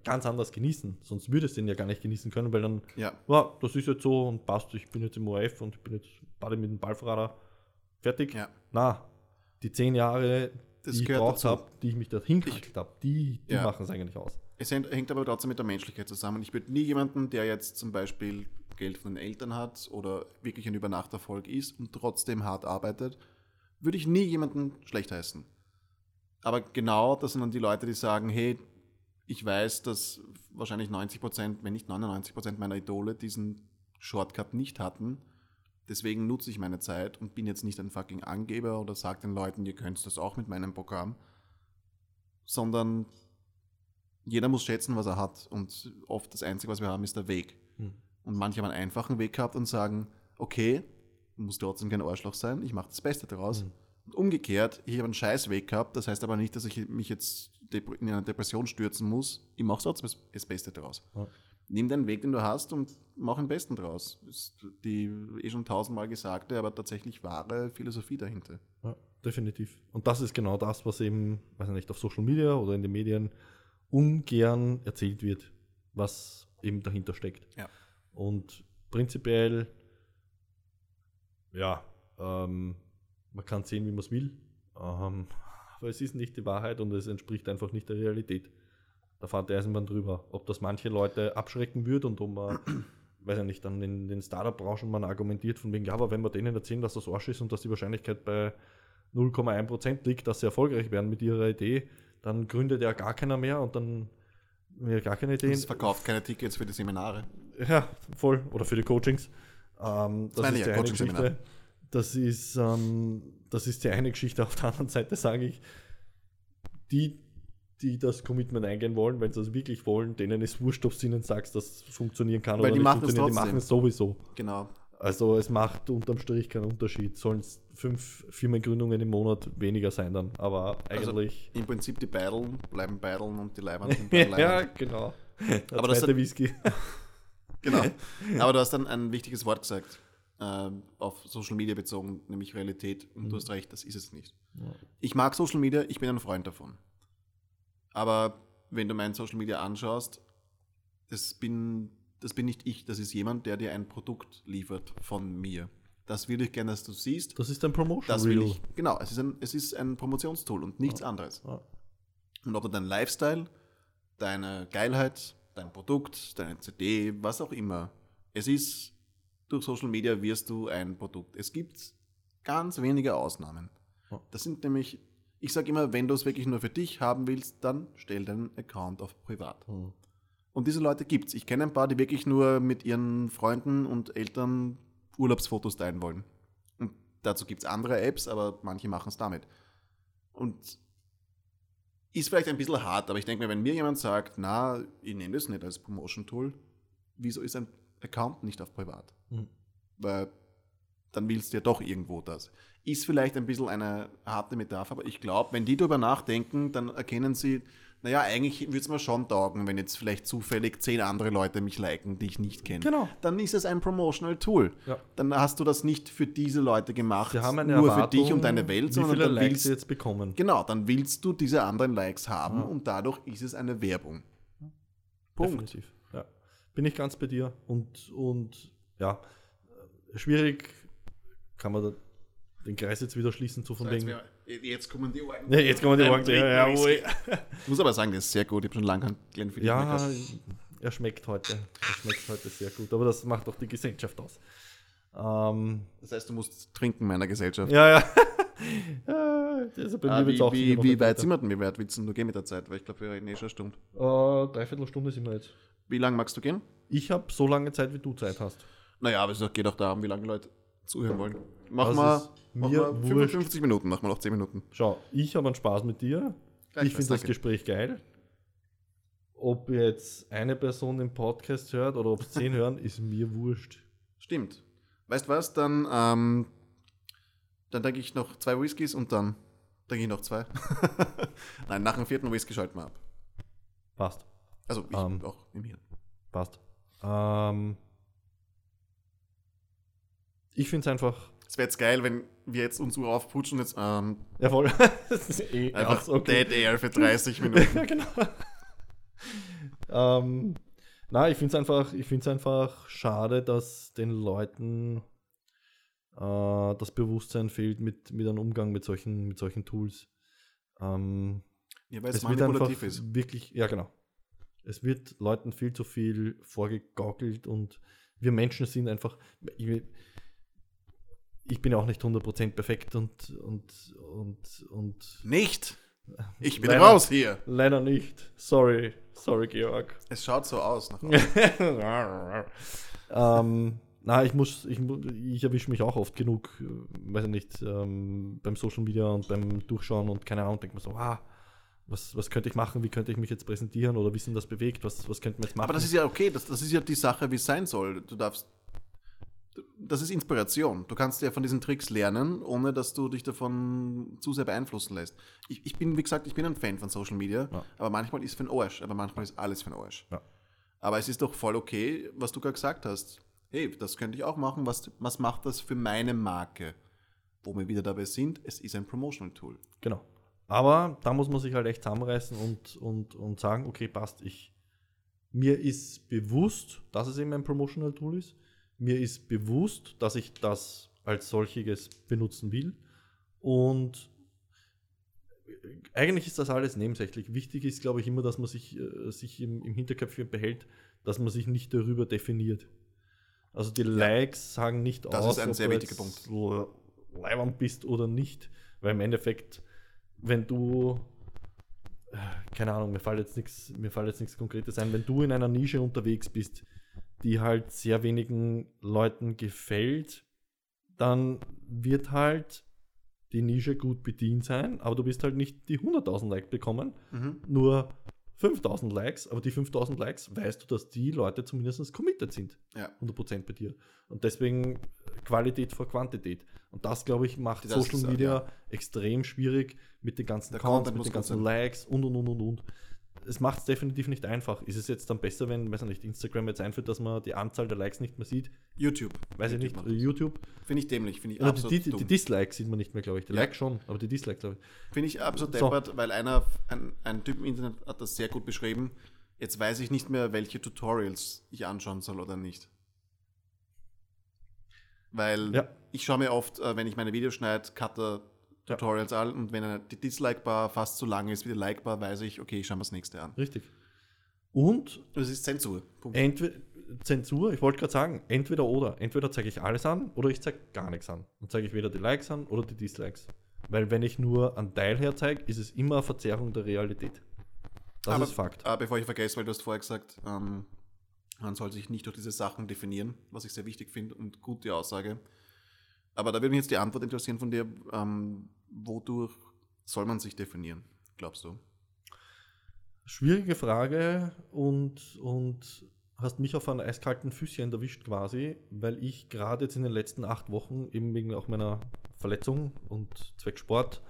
Speaker 2: ganz anders genießen. Sonst würdest du den ja gar nicht genießen können, weil dann,
Speaker 3: ja,
Speaker 2: ja das ist jetzt so und passt, ich bin jetzt im ORF und ich bin jetzt beide mit dem Ballfahrer fertig.
Speaker 3: Ja.
Speaker 2: Na, die zehn Jahre, das die ich gebraucht habe, die ich mich da hingekriegt habe, die, die ja. machen es eigentlich aus.
Speaker 3: Es hängt aber trotzdem mit der Menschlichkeit zusammen. Ich würde nie jemanden, der jetzt zum Beispiel Geld von den Eltern hat oder wirklich ein Übernachterfolg ist und trotzdem hart arbeitet, würde ich nie jemanden schlecht heißen. Aber genau das sind dann die Leute, die sagen, hey, ich weiß, dass wahrscheinlich 90 Prozent, wenn nicht 99 Prozent meiner Idole diesen Shortcut nicht hatten. Deswegen nutze ich meine Zeit und bin jetzt nicht ein fucking Angeber oder sage den Leuten, ihr könnt das auch mit meinem Programm, sondern jeder muss schätzen, was er hat. Und oft das Einzige, was wir haben, ist der Weg. Hm. Und manche haben einen einfachen Weg gehabt und sagen, okay, muss trotzdem kein Arschloch sein, ich mache das Beste daraus. Hm. Und umgekehrt, ich habe einen scheiß Weg gehabt, das heißt aber nicht, dass ich mich jetzt in eine Depression stürzen muss, ich mache trotzdem das Beste daraus. Ja. Nimm den Weg, den du hast und mach den Besten draus. Das ist die eh schon tausendmal gesagte, aber tatsächlich wahre Philosophie dahinter.
Speaker 2: Ja, definitiv. Und das ist genau das, was eben, weiß nicht, auf Social Media oder in den Medien ungern erzählt wird, was eben dahinter steckt.
Speaker 3: Ja.
Speaker 2: Und prinzipiell, ja, ähm, man kann sehen, wie man es will. Ähm, aber es ist nicht die Wahrheit und es entspricht einfach nicht der Realität. Da fährt der Eisenbahn drüber. Ob das manche Leute abschrecken würde und um man, weiß ich nicht, dann in den Startup-Branchen man argumentiert von wegen, ja, aber wenn wir denen erzählen, dass das Arsch ist und dass die Wahrscheinlichkeit bei 0,1% liegt, dass sie erfolgreich werden mit ihrer Idee, dann gründet ja gar keiner mehr und dann ja, gar keine Ideen. Es
Speaker 3: verkauft keine Tickets für die Seminare.
Speaker 2: Ja, voll. Oder für die Coachings. Ähm, das, das ist ja, die eine Geschichte. Das ist, ähm, das ist die eine Geschichte. Auf der anderen Seite sage ich, die, die das Commitment eingehen wollen, wenn sie es wirklich wollen, denen ist wurscht, ob du ihnen sagst, dass es funktionieren kann
Speaker 3: Weil oder die
Speaker 2: nicht funktionieren. Die machen es sowieso.
Speaker 3: Genau.
Speaker 2: Also es macht unterm Strich keinen Unterschied. Sollen es fünf Firmengründungen im Monat weniger sein dann. Aber also eigentlich.
Speaker 3: Also Im Prinzip die Beideln bleiben Beideln und die Leibern
Speaker 2: bleiben Ja, genau.
Speaker 3: Der Aber das ist Whisky. genau. Aber du hast dann ein wichtiges Wort gesagt. Äh, auf Social Media bezogen, nämlich Realität. Und
Speaker 2: Mhm.
Speaker 3: du hast recht, das ist es nicht.
Speaker 2: Ja.
Speaker 3: Ich mag Social Media, ich bin ein Freund davon. Aber wenn du mein Social Media anschaust, das bin, das bin nicht ich, das ist jemand, der dir ein Produkt liefert von mir. Das würde ich gerne, dass du siehst.
Speaker 2: Das ist ein Promotion
Speaker 3: Das will ich. Genau, es ist ein, es ist ein Promotionstool und nichts anderes.
Speaker 2: Ja.
Speaker 3: Und ob du dein Lifestyle, deine Geilheit, dein Produkt, deine CD, was auch immer, es ist, durch Social Media wirst du ein Produkt. Es gibt ganz wenige Ausnahmen. Das sind nämlich, ich sage immer, wenn du es wirklich nur für dich haben willst, dann stell deinen Account auf privat.
Speaker 2: Hm.
Speaker 3: Und diese Leute gibt's. Ich kenne ein paar, die wirklich nur mit ihren Freunden und Eltern Urlaubsfotos teilen wollen. Und dazu gibt's andere Apps, aber manche machen es damit. Und ist vielleicht ein bisschen hart, aber ich denke mir, wenn mir jemand sagt, na, ich nehme das nicht als Promotion-Tool, wieso ist ein Account nicht auf privat?
Speaker 2: Hm.
Speaker 3: Weil dann willst du ja doch irgendwo das. Ist vielleicht ein bisschen eine harte Metapher, aber ich glaube, wenn die darüber nachdenken, dann erkennen sie, naja, eigentlich würde es mir schon taugen, wenn jetzt vielleicht zufällig zehn andere Leute mich liken, die ich nicht kenne.
Speaker 2: Genau.
Speaker 3: Dann ist es ein Promotional Tool.
Speaker 2: Ja.
Speaker 3: Dann hast du das nicht für diese Leute gemacht, nur
Speaker 2: Erwartung,
Speaker 3: für dich und deine Welt,
Speaker 2: wie
Speaker 3: sondern
Speaker 2: viele
Speaker 3: dann
Speaker 2: Likes
Speaker 3: willst,
Speaker 2: sie jetzt bekommen.
Speaker 3: genau, dann willst du diese anderen Likes haben
Speaker 2: Ja.
Speaker 3: und dadurch ist es eine Werbung. Punkt.
Speaker 2: Definitiv. Ja. Bin ich ganz bei dir. Und, und ja, schwierig kann man den Kreis jetzt wieder schließen zu von wegen.
Speaker 3: jetzt kommen die Ohren.
Speaker 2: Ja, jetzt kommen die Ohren. Ja, jawohl.
Speaker 3: Ich muss aber sagen, das ist sehr gut. Ich habe schon lange keinen Glenfiddich
Speaker 2: ja, er schmeckt heute. Er schmeckt heute sehr gut. Aber das macht auch die Gesellschaft aus. Ähm,
Speaker 3: Das heißt, du musst trinken meiner Gesellschaft.
Speaker 2: ja, ja. also bei
Speaker 3: Ah,
Speaker 2: mir wird's
Speaker 3: wie
Speaker 2: auch
Speaker 3: wie, wie weit sind wir denn? Wie weit willst du gehen mit der Zeit? Weil ich glaube, wir reden eh schon eine Stunde.
Speaker 2: Äh, dreiviertel Stunde sind wir jetzt.
Speaker 3: Wie lange magst du gehen?
Speaker 2: Ich habe so lange Zeit, wie du Zeit hast.
Speaker 3: Naja, aber es geht auch darum, wie lange Leute zuhören wollen. Machen
Speaker 2: mir
Speaker 3: wir
Speaker 2: wurscht.
Speaker 3: 55 Minuten, machen wir noch 10 Minuten.
Speaker 2: Schau, ich habe einen Spaß mit dir. ich
Speaker 3: Gleichfalls,
Speaker 2: finde das. Gespräch geil. Ob jetzt eine Person den Podcast hört oder ob es zehn hören, ist mir wurscht.
Speaker 3: Stimmt. Weißt du was? Dann, ähm, dann denke ich noch zwei Whiskys und dann denke ich noch zwei. Nein, nach dem vierten Whisky schalten wir ab.
Speaker 2: Passt,
Speaker 3: Also ich
Speaker 2: Ähm.
Speaker 3: auch im Hirn.
Speaker 2: passt. Ähm, ich finde es einfach.
Speaker 3: Es wäre jetzt geil, wenn wir jetzt uns so aufputschen und jetzt ähm,
Speaker 2: Ja, voll. das ist eh
Speaker 3: einfach
Speaker 2: okay.
Speaker 3: Dead Air für 30 Minuten.
Speaker 2: ja, genau. ähm, na, ich finde es einfach, ich find's einfach schade, dass den Leuten äh, das Bewusstsein fehlt mit, mit einem Umgang mit solchen, mit solchen Tools. Ähm,
Speaker 3: Ja, weil es,
Speaker 2: es wird einfach
Speaker 3: manipulativ ist.
Speaker 2: wirklich, ja genau. Es wird Leuten viel zu viel vorgegaukelt und wir Menschen sind einfach, ich, ich bin ja auch nicht 100% perfekt und, und, und, und
Speaker 3: Nicht! Ich bin
Speaker 2: Leider.
Speaker 3: raus hier!
Speaker 2: leider nicht. Sorry, sorry Georg.
Speaker 3: Es schaut so aus. Nach
Speaker 2: ähm, na, ich muss, ich, ich erwische mich auch oft genug, äh, weiß ich nicht, ähm, beim Social Media und beim Durchschauen und keine Ahnung, denke mir so, ah, was, was könnte ich machen, wie könnte ich mich jetzt präsentieren oder wissen das bewegt, was, was könnten wir jetzt machen?
Speaker 3: Aber das ist ja okay, das, das ist ja die Sache, wie es sein soll. Du darfst. Das ist Inspiration. Du kannst ja von diesen Tricks lernen, ohne dass du dich davon zu sehr beeinflussen lässt. Ich, ich bin, wie gesagt, ich bin ein Fan von Social Media,
Speaker 2: Ja.
Speaker 3: aber manchmal ist es für den Arsch, aber manchmal ist alles für den Arsch.
Speaker 2: Ja.
Speaker 3: Aber es ist doch voll okay, was du gerade gesagt hast. Hey, das könnte ich auch machen. Was, was macht das für meine Marke? Wo wir wieder dabei sind, es ist ein Promotional Tool.
Speaker 2: Genau. Aber da muss man sich halt echt zusammenreißen und, und, und sagen, okay, passt, ich. Mir ist bewusst, dass es eben ein Promotional Tool ist. Mir ist bewusst, dass ich das als solches benutzen will. Und eigentlich ist das alles nebensächlich. Wichtig ist, glaube ich, immer, dass man sich, äh, sich im, im Hinterköpfchen behält, dass man sich nicht darüber definiert. Also die Likes sagen nicht
Speaker 3: Das
Speaker 2: aus,
Speaker 3: ist ein
Speaker 2: ob
Speaker 3: sehr
Speaker 2: du
Speaker 3: wichtiger
Speaker 2: l- leibend bist oder nicht. Weil im Endeffekt, wenn du, äh, keine Ahnung, mir fällt jetzt nichts, mir fällt jetzt nichts Konkretes ein, wenn du in einer Nische unterwegs bist, die halt sehr wenigen Leuten gefällt, dann wird halt die Nische gut bedient sein, aber du wirst halt nicht die 100.000 Likes bekommen,
Speaker 3: Mhm.
Speaker 2: nur 5.000 Likes, aber die 5.000 Likes weißt du, dass die Leute zumindest committed sind.
Speaker 3: Ja.
Speaker 2: 100% bei dir. Und deswegen Qualität vor Quantität. Und das, glaube ich, macht
Speaker 3: Das
Speaker 2: Social Media extrem schwierig mit den ganzen
Speaker 3: Der
Speaker 2: Accounts,
Speaker 3: Content
Speaker 2: mit den ganzen
Speaker 3: sein.
Speaker 2: Likes und und und und und. Es macht es definitiv nicht einfach. Ist es jetzt dann besser, wenn, weiß ich nicht, Instagram jetzt einführt, dass man die Anzahl der Likes nicht mehr sieht?
Speaker 3: YouTube.
Speaker 2: Weiß
Speaker 3: YouTube
Speaker 2: ich
Speaker 3: macht
Speaker 2: nicht. YouTube.
Speaker 3: Finde ich dämlich, finde ich
Speaker 2: Oder die,
Speaker 3: absolut
Speaker 2: die, die
Speaker 3: dumm.
Speaker 2: Dislikes sieht man nicht mehr, glaube ich. Die
Speaker 3: Ja.
Speaker 2: Likes schon, aber die Dislikes, glaube ich.
Speaker 3: Finde ich absolut
Speaker 2: So.
Speaker 3: deppert, weil einer, ein, ein Typ im Internet hat das sehr gut beschrieben. Jetzt weiß ich nicht mehr, welche Tutorials ich anschauen soll oder nicht. Weil
Speaker 2: Ja.
Speaker 3: ich schaue mir oft, äh, wenn ich meine Videos schneide, cutter. Tutorials an und wenn die Dislike-Bar fast so lang ist wie die Like-Bar, weiß ich, okay, ich schaue mir das nächste an.
Speaker 2: Richtig. Und
Speaker 3: Das ist Zensur. Punkt.
Speaker 2: entweder Zensur, ich wollte gerade sagen, entweder oder. Entweder zeige ich alles an oder ich zeige gar nichts an. Dann zeige ich weder die Likes an oder die Dislikes. Weil wenn ich nur einen Teil herzeige, ist es immer eine Verzerrung der Realität. Das
Speaker 3: Aber,
Speaker 2: ist Fakt.
Speaker 3: Äh, bevor ich vergesse, weil du hast vorher gesagt, ähm, man soll sich nicht durch diese Sachen definieren, was ich sehr wichtig finde und gute Aussage. Aber da würde mich jetzt die Antwort interessieren von dir, ähm, wodurch soll man sich definieren, glaubst du?
Speaker 2: Schwierige Frage und, und hast mich auf einen eiskalten Füßchen erwischt quasi, weil ich gerade jetzt in den letzten acht Wochen eben wegen auch meiner Verletzung und Zweck Sport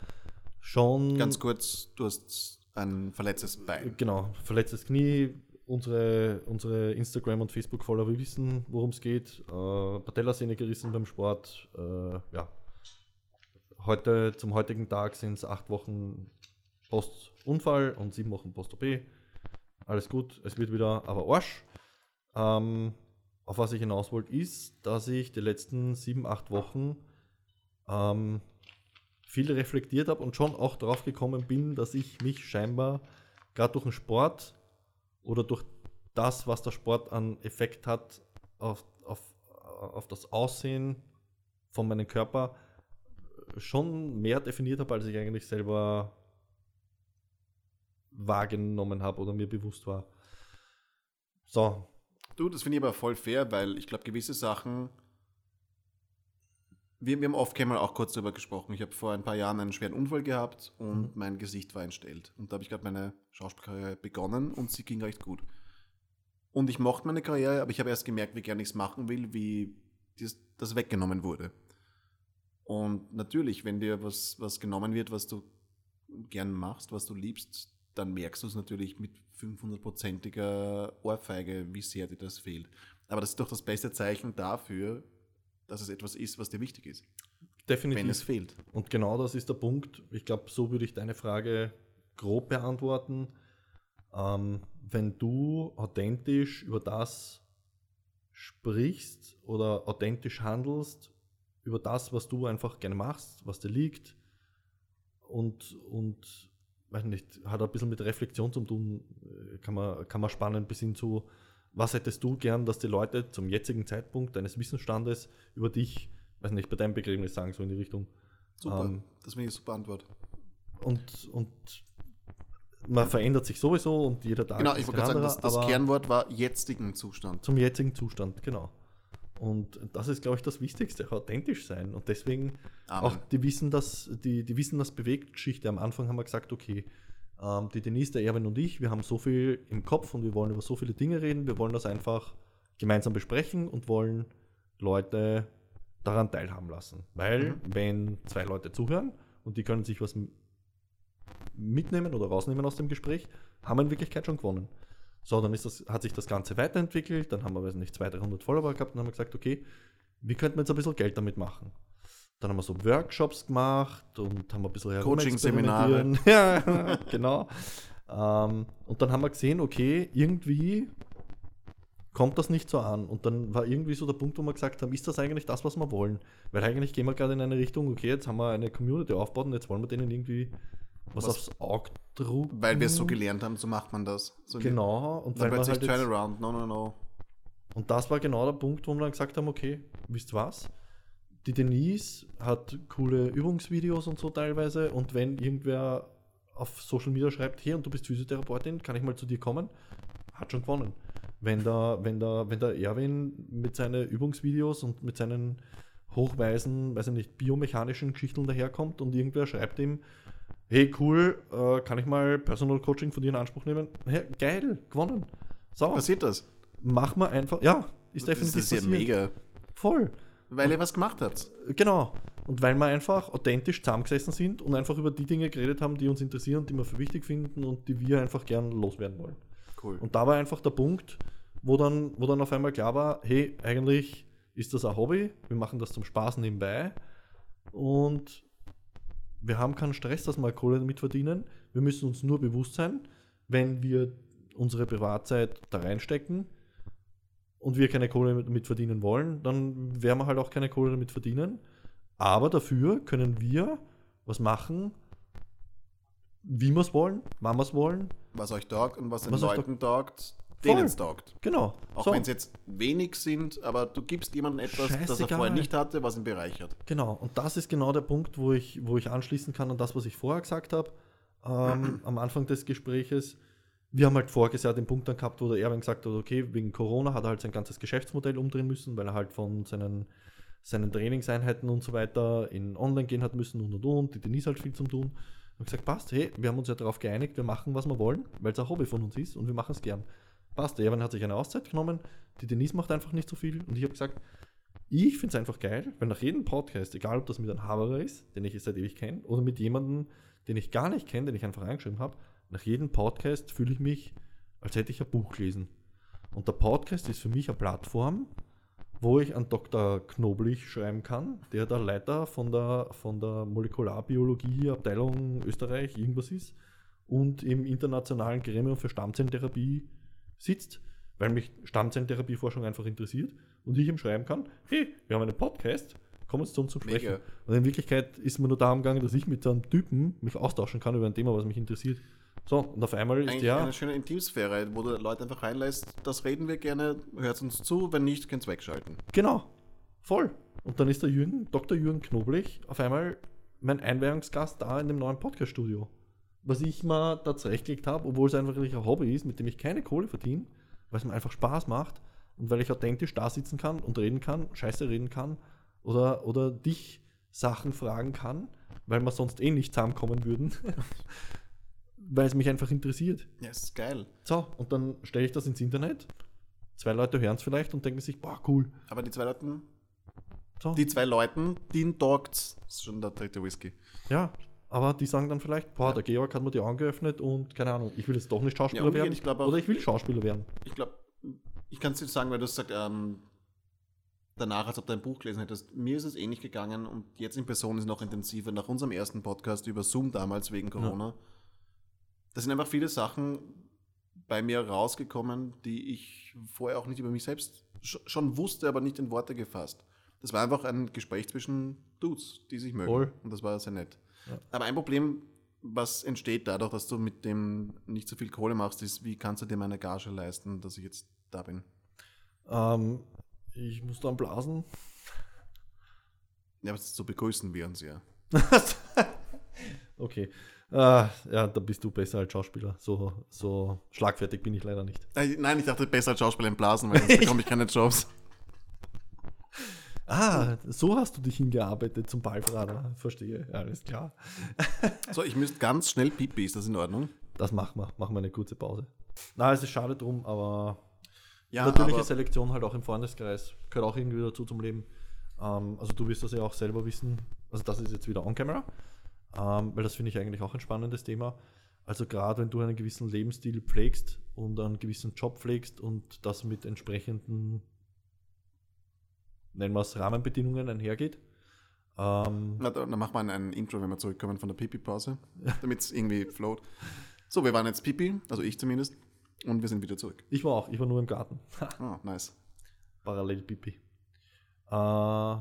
Speaker 2: schon
Speaker 3: Ganz kurz, du hast ein verletztes Bein.
Speaker 2: Genau, verletztes Knie. Unsere, unsere Instagram- und Facebook-Follower wissen, worum es geht. Äh, Patellasehne gerissen beim Sport. Äh, ja. Heute, zum heutigen Tag sind es acht Wochen Post-Unfall und sieben Wochen Post-OP. Alles gut, es wird wieder aber Arsch. Ähm, auf was ich hinaus wollte, ist, dass ich die letzten sieben, acht Wochen ähm, viel reflektiert habe und schon auch drauf gekommen bin, dass ich mich scheinbar gerade durch den Sport oder durch das, was der Sport an Effekt hat auf, auf, auf das Aussehen von meinem Körper, schon mehr definiert habe, als ich eigentlich selber wahrgenommen habe oder mir bewusst war. So,
Speaker 3: Du, das finde ich aber voll fair, weil ich glaube, gewisse Sachen. Wir, wir haben oft mal auch kurz darüber gesprochen. Ich habe vor ein paar Jahren einen schweren Unfall gehabt und mein Gesicht war entstellt. Und da habe ich gerade meine Schauspielkarriere begonnen und sie ging recht gut. Und ich mochte meine Karriere, aber ich habe erst gemerkt, wie gerne ich es machen will, wie dies, das weggenommen wurde. Und natürlich, wenn dir was, was genommen wird, was du gern machst, was du liebst, dann merkst du es natürlich mit 500-prozentiger Ohrfeige, wie sehr dir das fehlt. Aber das ist doch das beste Zeichen dafür, dass es etwas ist, was dir wichtig ist,
Speaker 2: definitiv.
Speaker 3: wenn es fehlt.
Speaker 2: Und genau das ist der Punkt. Ich glaube, so würde ich deine Frage grob beantworten. Ähm, wenn du authentisch über das sprichst oder authentisch handelst, über das, was du einfach gerne machst, was dir liegt und, und weiß nicht, hat ein bisschen mit Reflexion zu tun, äh, kann man, kann man spannen bis hin zu, was hättest du gern, dass die Leute zum jetzigen Zeitpunkt deines Wissensstandes über dich, weiß nicht, bei deinem Begräbnis sagen, so in die Richtung.
Speaker 3: Super,
Speaker 2: Ähm,
Speaker 3: das finde ich eine super Antwort.
Speaker 2: und, und man verändert sich sowieso und jeder Tag
Speaker 3: Genau, ich wollte gerade sagen, das, das Kernwort war jetzigen Zustand.
Speaker 2: zum jetzigen Zustand, genau. Und das ist, glaube ich, das Wichtigste, authentisch sein. Und deswegen
Speaker 3: Amen.
Speaker 2: auch die wissen, dass die, die wissen, das bewegt Geschichte. Am Anfang haben wir gesagt, okay, ähm, die Denise, der Erwin und ich, wir haben so viel im Kopf und wir wollen über so viele Dinge reden. Wir wollen das einfach gemeinsam besprechen und wollen Leute daran teilhaben lassen. Weil,
Speaker 3: Mhm.
Speaker 2: wenn zwei Leute zuhören und die können sich was mitnehmen oder rausnehmen aus dem Gespräch, haben wir in Wirklichkeit schon gewonnen. So, dann ist das, hat sich das Ganze weiterentwickelt, dann haben wir, weiß nicht, 200, 300 Follower gehabt und haben gesagt, okay, wie könnten wir jetzt ein bisschen Geld damit machen? Dann haben wir so Workshops gemacht und haben ein bisschen
Speaker 3: Coaching-Seminare.
Speaker 2: Ja, genau. Ähm, und dann haben wir gesehen, okay, irgendwie kommt das nicht so an. Und dann war irgendwie so der Punkt, wo wir gesagt haben, ist das eigentlich das, was wir wollen? Weil eigentlich gehen wir gerade in eine Richtung, okay, jetzt haben wir eine Community aufgebaut und jetzt wollen wir denen irgendwie was,
Speaker 3: Was-
Speaker 2: aufs Auge drucken.
Speaker 3: Weil wir es so gelernt haben, so macht man das. So
Speaker 2: Genau. Und
Speaker 3: dann plötzlich
Speaker 2: halt
Speaker 3: Turnaround, no, no, no.
Speaker 2: und das war genau der Punkt, wo wir dann gesagt haben, okay, wisst was? Die Denise hat coole Übungsvideos und so teilweise und wenn irgendwer auf Social Media schreibt, hey, und du bist Physiotherapeutin, kann ich mal zu dir kommen? Hat schon gewonnen. Wenn der, wenn der, wenn der Erwin mit seinen Übungsvideos und mit seinen hochweisen, weiß ich nicht, biomechanischen Geschichten daherkommt und irgendwer schreibt ihm, hey cool, äh, kann ich mal Personal Coaching von dir in Anspruch nehmen? Hey, geil, gewonnen. So,
Speaker 3: Passiert das?
Speaker 2: mach mal einfach, ja, ist
Speaker 3: Das
Speaker 2: definitiv
Speaker 3: ist ja mega.
Speaker 2: Voll,
Speaker 3: Weil ihr was gemacht habt.
Speaker 2: genau. Und weil wir einfach authentisch zusammengesessen sind und einfach über die Dinge geredet haben, die uns interessieren, die wir für wichtig finden und die wir einfach gern loswerden wollen.
Speaker 3: Cool.
Speaker 2: Und da war einfach der Punkt, wo dann, wo dann auf einmal klar war, hey, eigentlich ist das ein Hobby, wir machen das zum Spaß nebenbei und wir haben keinen Stress, dass wir Kohle damit verdienen. Wir müssen uns nur bewusst sein, wenn wir unsere Privatzeit da reinstecken und wir keine Kohle damit verdienen wollen, dann werden wir halt auch keine Kohle damit verdienen. Aber dafür können wir was machen, wie wir es wollen, wann wir es wollen.
Speaker 3: was euch taugt und was den
Speaker 2: Was
Speaker 3: Leuten taugt. Denen es taugt.
Speaker 2: Genau.
Speaker 3: Auch
Speaker 2: So.
Speaker 3: wenn es jetzt wenig sind, aber du gibst jemandem etwas, das er
Speaker 2: Scheißegal.
Speaker 3: vorher nicht hatte, was ihn bereichert.
Speaker 2: Genau, und das ist genau der Punkt, wo ich, wo ich anschließen kann an das, was ich vorher gesagt habe, ähm, am Anfang des Gespräches. Wir haben halt voriges Jahr den Punkt dann gehabt, wo der Erwin gesagt hat, okay, wegen Corona hat er halt sein ganzes Geschäftsmodell umdrehen müssen, weil er halt von seinen, seinen Trainingseinheiten und so weiter in Online gehen hat müssen und und und. Die Denise halt viel zum tun. Und gesagt, passt, hey, wir haben uns ja darauf geeinigt, wir machen, was wir wollen, weil es ein Hobby von uns ist und wir machen es gern. Passt, der Erwin hat sich eine Auszeit genommen, die Denise macht einfach nicht so viel und ich habe gesagt, ich finde es einfach geil, weil nach jedem Podcast, egal ob das mit einem Haberer ist, den ich seit ewig kenne, oder mit jemandem, den ich gar nicht kenne, den ich einfach eingeschrieben habe, nach jedem Podcast fühle ich mich, als hätte ich ein Buch gelesen. Und der Podcast ist für mich eine Plattform, wo ich an Dr. Knoblich schreiben kann, der der Leiter von der, von der Molekularbiologie Abteilung Österreich irgendwas ist und im internationalen Gremium für Stammzellentherapie sitzt, weil mich Stammzellentherapieforschung einfach interessiert und ich ihm schreiben kann, hey, wir haben einen Podcast, komm jetzt zu uns zum Sprechen.
Speaker 3: Mega.
Speaker 2: Und in Wirklichkeit ist mir nur darum gegangen, dass ich mit so einem Typen mich austauschen kann über ein Thema, was mich interessiert. So, und auf einmal ist
Speaker 3: Eigentlich
Speaker 2: ja,
Speaker 3: eine schöne Intimsphäre, wo du Leute einfach reinlässt, das reden wir gerne, hört uns zu, wenn nicht, könnt ihr wegschalten.
Speaker 2: genau, voll. Und dann ist der Jürgen, Dr. Jürgen Knoblich, auf einmal mein Einweihungsgast da in dem neuen Podcast-Studio. Was ich mal da zurechtgelegt habe, obwohl es einfach wirklich ein Hobby ist, mit dem ich keine Kohle verdiene, weil es mir einfach Spaß macht und weil ich authentisch da sitzen kann und reden kann, scheiße reden kann oder, oder dich Sachen fragen kann, weil wir sonst eh nicht zusammenkommen würden, weil es mich einfach interessiert.
Speaker 3: Ja, ist geil.
Speaker 2: So, und dann stelle ich das ins Internet. Zwei Leute hören es vielleicht und denken sich, boah, cool.
Speaker 3: Aber die zwei Leuten,
Speaker 2: So.
Speaker 3: die zwei Leuten, denen taugt ist schon der dritte Whisky.
Speaker 2: Ja, aber die sagen dann vielleicht, boah,
Speaker 3: Ja.
Speaker 2: der Georg hat mir die Augen geöffnet und keine Ahnung, ich will jetzt doch nicht Schauspieler
Speaker 3: Ja,
Speaker 2: werden.
Speaker 3: ich glaub
Speaker 2: oder ich will Schauspieler werden.
Speaker 3: Ich glaube, ich kann es dir sagen, weil du gesagt, ähm, danach, als ob du ein Buch gelesen hättest. Mir ist es ähnlich gegangen und jetzt in Person ist es noch intensiver. Nach unserem ersten Podcast über Zoom damals wegen Corona. Da sind einfach viele Sachen bei mir rausgekommen, die ich vorher auch nicht über mich selbst sch- schon wusste, aber nicht in Worte gefasst. Das war einfach ein Gespräch zwischen Dudes, die sich mögen.
Speaker 2: Voll.
Speaker 3: Und das war sehr nett.
Speaker 2: Ja.
Speaker 3: Aber ein Problem, was entsteht dadurch, dass du mit dem nicht so viel Kohle machst, ist, wie kannst du dir meine Gage leisten, dass ich jetzt da bin?
Speaker 2: Ähm, ich muss dann blasen.
Speaker 3: Ja, aber so begrüßen wir uns ja.
Speaker 2: okay. Ah, ja, da bist du besser als Schauspieler. So, so schlagfertig bin ich leider nicht.
Speaker 3: Äh, Nein, ich dachte, besser als Schauspieler im Blasen, weil sonst bekomme ich keine Jobs.
Speaker 2: Ah, so hast du dich hingearbeitet zum Ballfrader. Verstehe, alles klar.
Speaker 3: So, ich müsste ganz schnell pipi, ist das in Ordnung?
Speaker 2: Das machen wir. Machen wir eine kurze Pause. Na, es ist schade drum, aber
Speaker 3: Ja,
Speaker 2: Natürliche Selektion halt auch im Freundeskreis. Gehört auch irgendwie dazu zum Leben. Ähm, also du wirst das ja auch selber wissen. Also das ist jetzt wieder on-camera. Ähm, weil das finde ich eigentlich auch ein spannendes Thema. Also gerade wenn du einen gewissen Lebensstil pflegst und einen gewissen Job pflegst und das mit entsprechenden, nennen wir es Rahmenbedingungen einhergeht. Ähm,
Speaker 3: na, da- dann machen wir ein, Intro, wenn wir zurückkommen von der Pipi-Pause, damit es irgendwie float. So, wir waren jetzt Pipi, also ich zumindest, und wir sind wieder zurück.
Speaker 2: ich war auch, ich war nur im Garten.
Speaker 3: Ah, nice.
Speaker 2: Parallel Pipi. Äh,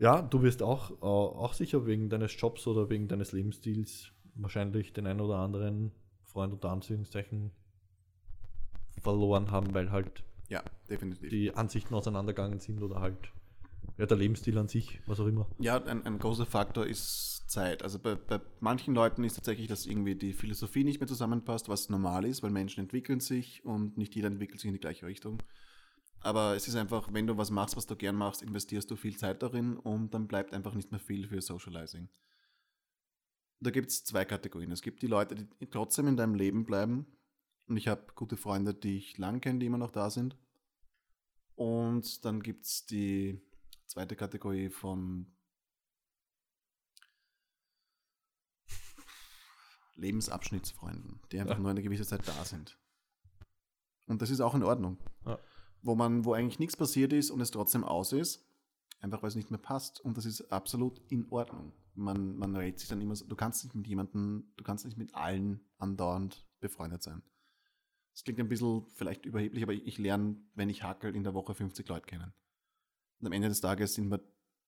Speaker 2: ja, du wirst auch, äh, auch sicher wegen deines Jobs oder wegen deines Lebensstils wahrscheinlich den einen oder anderen Freund unter Anführungszeichen verloren haben, weil halt
Speaker 3: Ja, definitiv.
Speaker 2: die Ansichten auseinandergegangen sind oder halt ja, der Lebensstil an sich, was auch immer.
Speaker 3: Ja, ein, ein großer Faktor ist Zeit. Also bei, bei manchen Leuten ist tatsächlich, dass irgendwie die Philosophie nicht mehr zusammenpasst, was normal ist, weil Menschen entwickeln sich und nicht jeder entwickelt sich in die gleiche Richtung. Aber es ist einfach, wenn du was machst, was du gern machst, investierst du viel Zeit darin und dann bleibt einfach nicht mehr viel für Socializing. Da gibt es zwei Kategorien. Es gibt die Leute, die trotzdem in deinem Leben bleiben. Und ich habe gute Freunde, die ich lang kenne, die immer noch da sind. Und dann gibt es die zweite Kategorie von Lebensabschnittsfreunden, die einfach
Speaker 2: Ja.
Speaker 3: nur eine gewisse Zeit da sind. Und das ist auch in Ordnung.
Speaker 2: Ja.
Speaker 3: Wo man, wo eigentlich nichts passiert ist und es trotzdem aus ist, einfach weil es nicht mehr passt. Und das ist absolut in Ordnung. Man, man rät sich dann immer so, du kannst nicht mit jemandem, du kannst nicht mit allen andauernd befreundet sein. Das klingt ein bisschen vielleicht überheblich, aber ich lerne, wenn ich hackel, in der Woche 50 Leute kennen. Und am Ende des Tages sind mir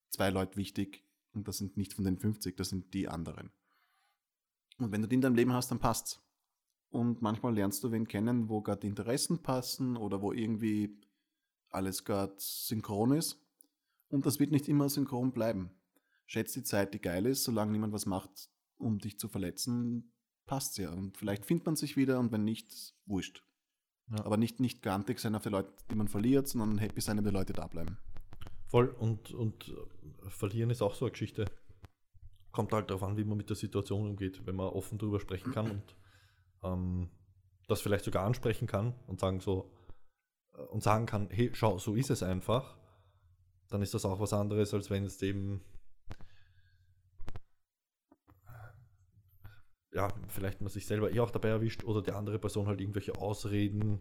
Speaker 3: zwei Leute wichtig und das sind nicht von den 50, das sind die anderen. Und wenn du die in deinem Leben hast, dann passt's. Und manchmal lernst du wen kennen, wo gerade Interessen passen oder wo irgendwie alles gerade synchron ist. Und das wird nicht immer synchron bleiben. Schätzt die Zeit, die geil ist, solange niemand was macht, um dich zu verletzen, passt's ja. Und vielleicht findet man sich wieder und wenn nicht, wurscht.
Speaker 2: Ja.
Speaker 3: Aber nicht, nicht grantig sein auf die Leute, die man verliert, sondern happy sein, wenn die Leute da bleiben.
Speaker 2: Voll. Und, und äh, verlieren ist auch so eine Geschichte. Kommt halt darauf an, wie man mit der Situation umgeht. Wenn man offen darüber sprechen kann und ähm, das vielleicht sogar ansprechen kann und sagen so äh, und sagen kann, hey, schau, so ist es einfach, dann ist das auch was anderes, als wenn es eben ja, vielleicht man sich selber eh auch dabei erwischt oder die andere Person halt irgendwelche Ausreden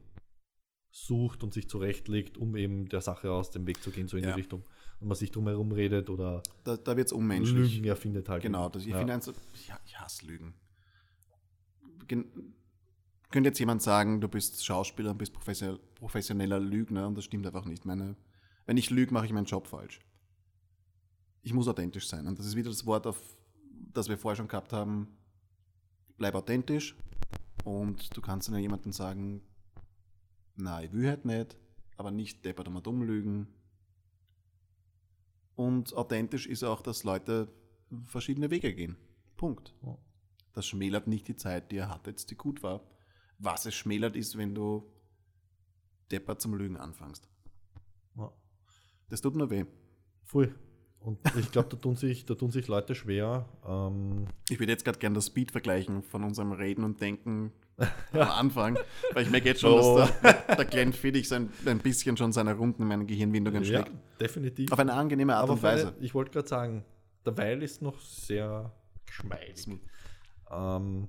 Speaker 2: sucht und sich zurechtlegt, um eben der Sache aus dem Weg zu gehen, so in
Speaker 3: Ja.
Speaker 2: die Richtung. Und man sich drumherum redet oder
Speaker 3: Da, da wird es unmenschlich.
Speaker 2: Lügen erfindet halt.
Speaker 3: Genau, das, ich
Speaker 2: ja.
Speaker 3: finde so- ich, ich hasse Lügen. Gen könnte jetzt jemand sagen, du bist Schauspieler und bist professionell, professioneller Lügner und das stimmt einfach nicht. Meine, wenn ich lüge, mache ich meinen Job falsch. Ich muss authentisch sein. Und das ist wieder das Wort, auf das wir vorher schon gehabt haben. Bleib authentisch und du kannst dann ja jemandem sagen, na, ich will halt nicht, aber nicht deppert und dumm lügen. Und authentisch ist auch, dass Leute verschiedene Wege gehen. Punkt. Das schmälert nicht die Zeit, die er hatte, jetzt die gut war. Was es schmälert, ist, wenn du deppert zum Lügen anfängst.
Speaker 2: Ja.
Speaker 3: Das tut nur weh.
Speaker 2: Voll. Und ich glaube, da, tun sich, da tun sich Leute schwer. Ähm,
Speaker 3: Ich würde jetzt gerade gerne das Speed vergleichen von unserem Reden und Denken am Anfang, weil ich merke jetzt schon,
Speaker 2: Oh.
Speaker 3: dass der, der Glenn Fiddich so ein, ein bisschen schon seine Runden in meinen Gehirnwindungen
Speaker 2: ja,
Speaker 3: schlägt.
Speaker 2: definitiv.
Speaker 3: Auf eine angenehme Art
Speaker 2: Aber
Speaker 3: und
Speaker 2: eine,
Speaker 3: Weise.
Speaker 2: ich wollte gerade sagen, der Weil ist noch sehr geschmeidig. Ähm,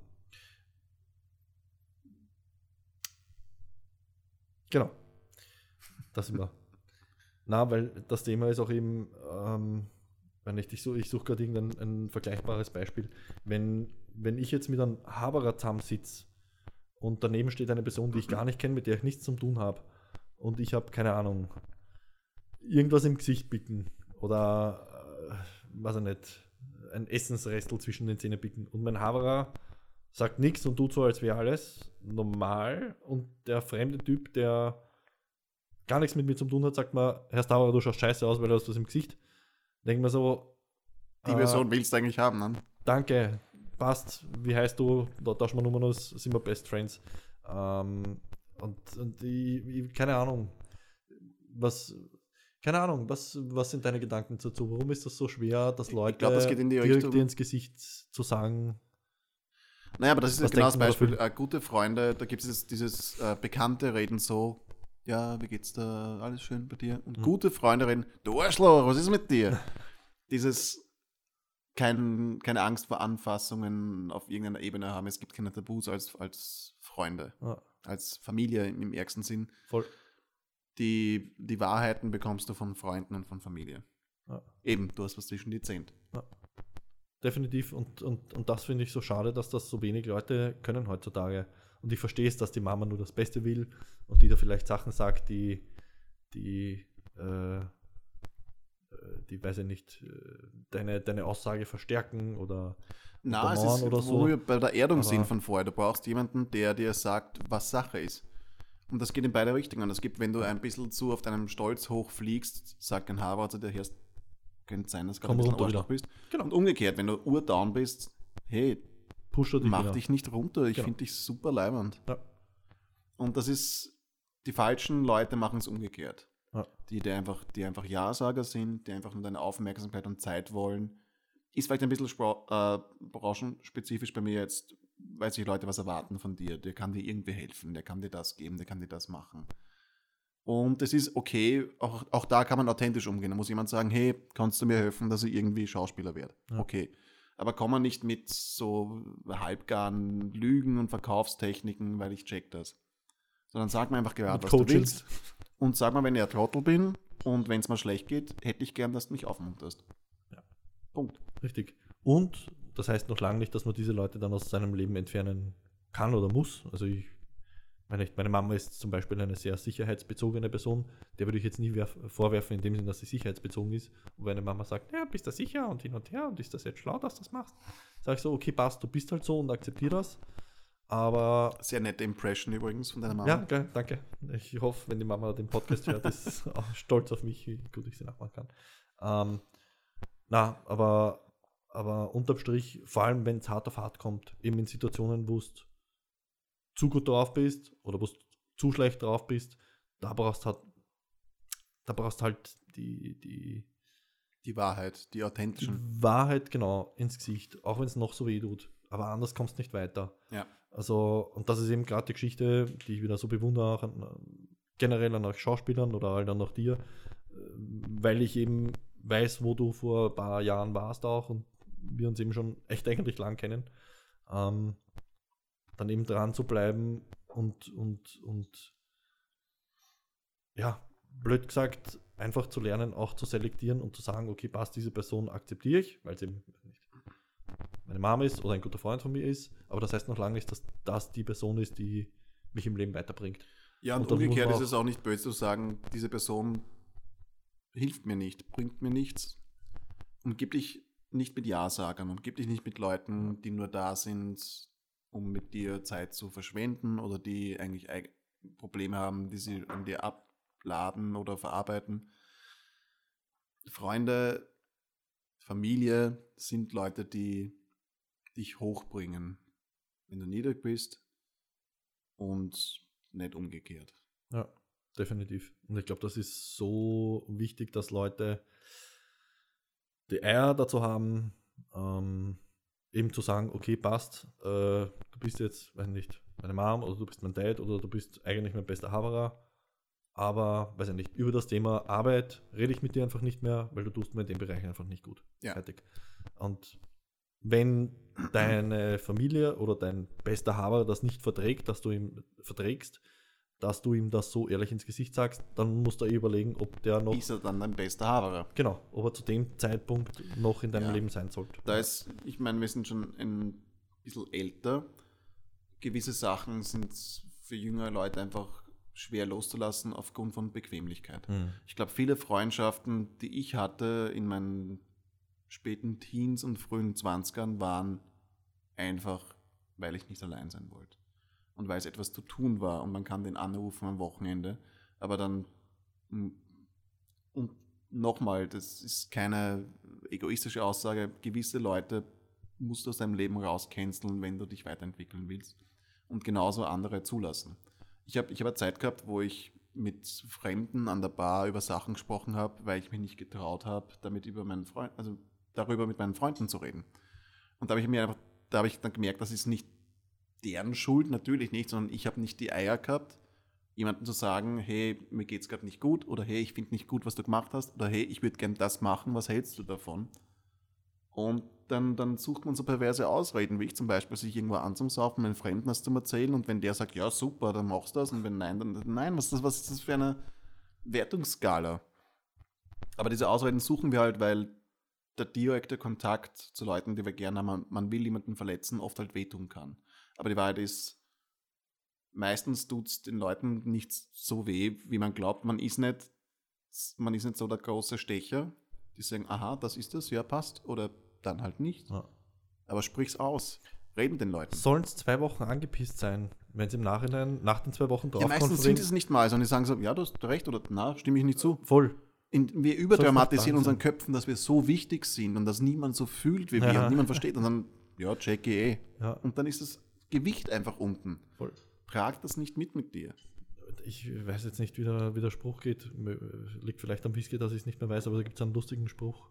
Speaker 2: genau. Das sind wir. Na, weil das Thema ist auch eben, ähm, wenn ich, ich, such, ich suche gerade irgendein ein vergleichbares Beispiel. Wenn, wenn ich jetzt mit einem Haberer zusammensitze und daneben steht eine Person, die ich gar nicht kenne, mit der ich nichts zu tun habe und ich habe, keine Ahnung, irgendwas im Gesicht bicken oder, äh, weiß ich nicht, ein Essensrestel zwischen den Zähnen bicken und mein Haberer sagt nichts und tut so, als wäre alles normal und der fremde Typ, der gar nichts mit mir zu tun hat, sagt mir, Herr Stauer, du schaust scheiße aus, weil du hast was im Gesicht. Denke mir so,
Speaker 3: Die
Speaker 2: äh,
Speaker 3: Person willst du eigentlich haben, ne?
Speaker 2: danke, passt, wie heißt du, da tauschen wir Nummern aus, sind wir Best Friends. Ähm, und und ich, ich, keine Ahnung, was, keine Ahnung, was, was sind deine Gedanken dazu? Warum ist das so schwer, dass Leute
Speaker 3: glaub, das geht in die
Speaker 2: direkt
Speaker 3: Richtung-
Speaker 2: dir ins Gesicht zu sagen,
Speaker 3: Naja, aber das ist genau das
Speaker 2: denkt man
Speaker 3: Beispiel. Äh, gute Freunde, da gibt es dieses, dieses äh, bekannte Reden so, ja, wie geht's da? Alles schön bei dir? Und
Speaker 2: Mhm.
Speaker 3: gute Freunde reden, du Arschloch, was ist mit dir? dieses kein, keine Angst vor Anfassungen auf irgendeiner Ebene haben. Es gibt keine Tabus als, als Freunde,
Speaker 2: ja,
Speaker 3: als Familie im, im ärgsten Sinn.
Speaker 2: voll,
Speaker 3: Die, die Wahrheiten bekommst du von Freunden und von Familie.
Speaker 2: ja.
Speaker 3: Eben, du hast was zwischen die Zehnt.
Speaker 2: Definitiv. Und, und, und das finde ich so schade, dass das so wenig Leute können heutzutage. Und ich verstehe es, dass die Mama nur das Beste will und die da vielleicht Sachen sagt, die, die, äh, äh, die weiß ich nicht, äh, deine, deine Aussage verstärken oder
Speaker 3: Na, es ist,
Speaker 2: oder
Speaker 3: wo
Speaker 2: so.
Speaker 3: wir bei der Erdung
Speaker 2: Aber-
Speaker 3: sind von vorher. Du brauchst jemanden, der dir sagt, was Sache ist. Und das geht in beide Richtungen. Es gibt, wenn du ein bisschen zu auf deinem Stolz hochfliegst, sagt ein Haber zu dir, hörst, könnte sein, dass du gerade ein bisschen bist. Genau. Und umgekehrt, wenn du urdown bist, hey,
Speaker 2: pusher dich
Speaker 3: mach
Speaker 2: wieder.
Speaker 3: dich nicht runter. Ich
Speaker 2: Genau.
Speaker 3: finde dich super leibend.
Speaker 2: Ja.
Speaker 3: Und das ist, die falschen Leute machen es umgekehrt.
Speaker 2: Ja.
Speaker 3: Die, die einfach, die einfach Ja-Sager sind, die einfach nur deine Aufmerksamkeit und Zeit wollen. Ist vielleicht ein bisschen äh, branchenspezifisch bei mir jetzt, weil sich Leute was erwarten von dir. Der kann dir irgendwie helfen, der kann dir das geben, der kann dir das machen. Und es ist okay, auch, auch da kann man authentisch umgehen. Da muss jemand sagen, hey, kannst du mir helfen, dass ich irgendwie Schauspieler werde?
Speaker 2: Ja.
Speaker 3: Okay. Aber komm mal nicht mit so halbgaren Lügen und Verkaufstechniken, weil ich check das. Sondern sag mir einfach gerade, was du
Speaker 2: Coaches.
Speaker 3: willst. Und sag mal, wenn ich ein Trottel bin und wenn es mal schlecht geht, hätte ich gern, dass du mich aufmunterst.
Speaker 2: Ja.
Speaker 3: Punkt.
Speaker 2: Richtig. Und das heißt noch lange nicht, dass man diese Leute dann aus seinem Leben entfernen kann oder muss. Also ich meine, meine Mama ist zum Beispiel eine sehr sicherheitsbezogene Person. Der würde ich jetzt nie werf- vorwerfen, in dem Sinne, dass sie sicherheitsbezogen ist. Und wenn eine Mama sagt, ja, bist du sicher und hin und her und ist das jetzt schlau, dass du das machst, sage ich so, okay, passt, du bist halt so und akzeptiere das. Aber
Speaker 3: Sehr nette Impression übrigens von deiner Mama.
Speaker 2: ja, geil, danke. Ich hoffe, wenn die Mama den Podcast hört, ist sie auch stolz auf mich, wie gut ich sie nachmachen kann. Ähm, na, aber, aber unterm Strich, vor allem wenn es hart auf hart kommt, eben in Situationen, wo du zu gut drauf bist oder wo du zu schlecht drauf bist, da brauchst halt, da brauchst halt die, die,
Speaker 3: Die Wahrheit, die
Speaker 2: die
Speaker 3: authentischen.
Speaker 2: Wahrheit genau ins Gesicht, auch wenn es noch so weh tut. Aber anders kommst du nicht weiter.
Speaker 3: Ja.
Speaker 2: Also, und das ist eben gerade die Geschichte, die ich wieder so bewundere, auch an, generell an euch Schauspielern oder halt dann auch dir, äh, weil ich eben weiß, wo du vor ein paar Jahren warst auch und wir uns eben schon echt eigentlich lang kennen. Ähm, dann eben dran zu bleiben und, und, und ja, blöd gesagt, einfach zu lernen, auch zu selektieren und zu sagen, okay, passt, diese Person akzeptiere ich, weil eben nicht meine Mama ist oder ein guter Freund von mir ist, aber das heißt noch lange nicht, dass das die Person ist, die mich im Leben weiterbringt.
Speaker 3: Ja, und,
Speaker 2: Und
Speaker 3: umgekehrt ist es auch nicht böse zu sagen, diese Person hilft mir nicht, bringt mir nichts. Und gib dich nicht mit Ja-Sagern und gib dich nicht mit Leuten, die nur da sind, um mit dir Zeit zu verschwenden oder die eigentlich eig- Probleme haben, die sie an dir abladen oder verarbeiten. Freunde, Familie sind Leute, die dich hochbringen, wenn du niedrig bist und nicht umgekehrt.
Speaker 2: Ja, definitiv. Und ich glaube, das ist so wichtig, dass Leute die Eier dazu haben, ähm, eben zu sagen, okay, passt, äh, du bist jetzt, weiß nicht, meine Mom oder du bist mein Dad oder du bist eigentlich mein bester Haberer, aber, weiß ich nicht, über das Thema Arbeit rede ich mit dir einfach nicht mehr, weil du tust mir in dem Bereich einfach nicht gut.
Speaker 3: Ja.
Speaker 2: Fertig. Und wenn deine Familie oder dein bester Haber das nicht verträgt, dass du ihm verträgst, dass du ihm das so ehrlich ins Gesicht sagst, dann musst du eh überlegen, ob der noch,
Speaker 3: Ist er dann dein bester Haberer?
Speaker 2: genau, ob er zu dem Zeitpunkt noch in deinem
Speaker 3: Ja.
Speaker 2: Leben sein sollte.
Speaker 3: Da ist, ich meine, wir sind schon ein bisschen älter. Gewisse Sachen sind für jüngere Leute einfach schwer loszulassen aufgrund von Bequemlichkeit.
Speaker 2: Hm.
Speaker 3: Ich glaube, viele Freundschaften, die ich hatte in meinen späten Teens und frühen 20ern, waren einfach, weil ich nicht allein sein wollte. Und weil es etwas zu tun war und man kann den anrufen am Wochenende. Aber dann, mm, und nochmal, das ist keine egoistische Aussage, gewisse Leute musst du aus deinem Leben rauscanceln, wenn du dich weiterentwickeln willst. Und genauso andere zulassen. Ich habe ich hab Zeit gehabt, wo ich mit Fremden an der Bar über Sachen gesprochen habe, weil ich mich nicht getraut habe, damit über meinen Freund, also darüber mit meinen Freunden zu reden. Und da habe ich mir einfach, da habe ich dann gemerkt, das ist nicht deren Schuld, natürlich nicht, sondern ich habe nicht die Eier gehabt, jemandem zu sagen, hey, mir geht's gerade nicht gut oder hey, ich finde nicht gut, was du gemacht hast oder hey, ich würde gern das machen, was hältst du davon? Und dann, dann sucht man so perverse Ausreden, wie ich zum Beispiel, sich irgendwo anzusaufen, meinen Fremden das zu erzählen und wenn der sagt, ja super, dann machst du das und wenn nein, dann nein, was ist das, was ist das für eine Wertungsskala? Aber diese Ausreden suchen wir halt, weil der direkte Kontakt zu Leuten, die wir gerne haben, man, will jemanden verletzen, oft halt wehtun kann. Aber die Wahrheit ist, meistens tut es den Leuten nicht so weh, wie man glaubt. Man ist nicht, man ist nicht so der große Stecher, die sagen, aha, das ist es, ja, passt, oder dann halt nicht.
Speaker 2: Ja.
Speaker 3: Aber sprich's aus. Reden den Leuten.
Speaker 2: Sollen es zwei Wochen angepisst sein, wenn sie im Nachhinein, nach den zwei Wochen
Speaker 3: Ja,
Speaker 2: drauf
Speaker 3: meistens sind es nicht mal, sondern die sagen so, ja, du hast recht oder na, stimme ich nicht zu.
Speaker 2: Voll.
Speaker 3: In, wir überdramatisieren unseren Köpfen, dass wir so wichtig sind und dass niemand so fühlt wie wir
Speaker 2: Ja.
Speaker 3: und niemand versteht. Und dann, ja, check eh.
Speaker 2: Ja,
Speaker 3: Und dann ist das Gewicht einfach unten.
Speaker 2: voll.
Speaker 3: Trag das nicht mit mit dir.
Speaker 2: Ich weiß jetzt nicht, wie der, wie der Spruch geht. Liegt vielleicht am Whisky, dass ich es nicht mehr weiß, aber da gibt es einen lustigen Spruch,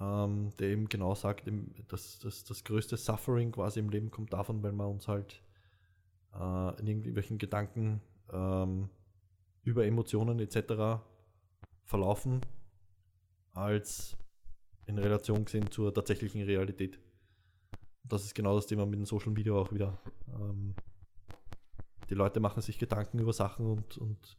Speaker 2: ähm, der eben genau sagt, dass, dass das größte Suffering quasi im Leben kommt davon, weil wir uns halt äh, in irgendwelchen Gedanken ähm, über Emotionen etc. verlaufen, als in Relation gesehen zur tatsächlichen Realität. Das ist genau das Thema mit dem Social Media auch wieder. Ähm, die Leute machen sich Gedanken über Sachen und, und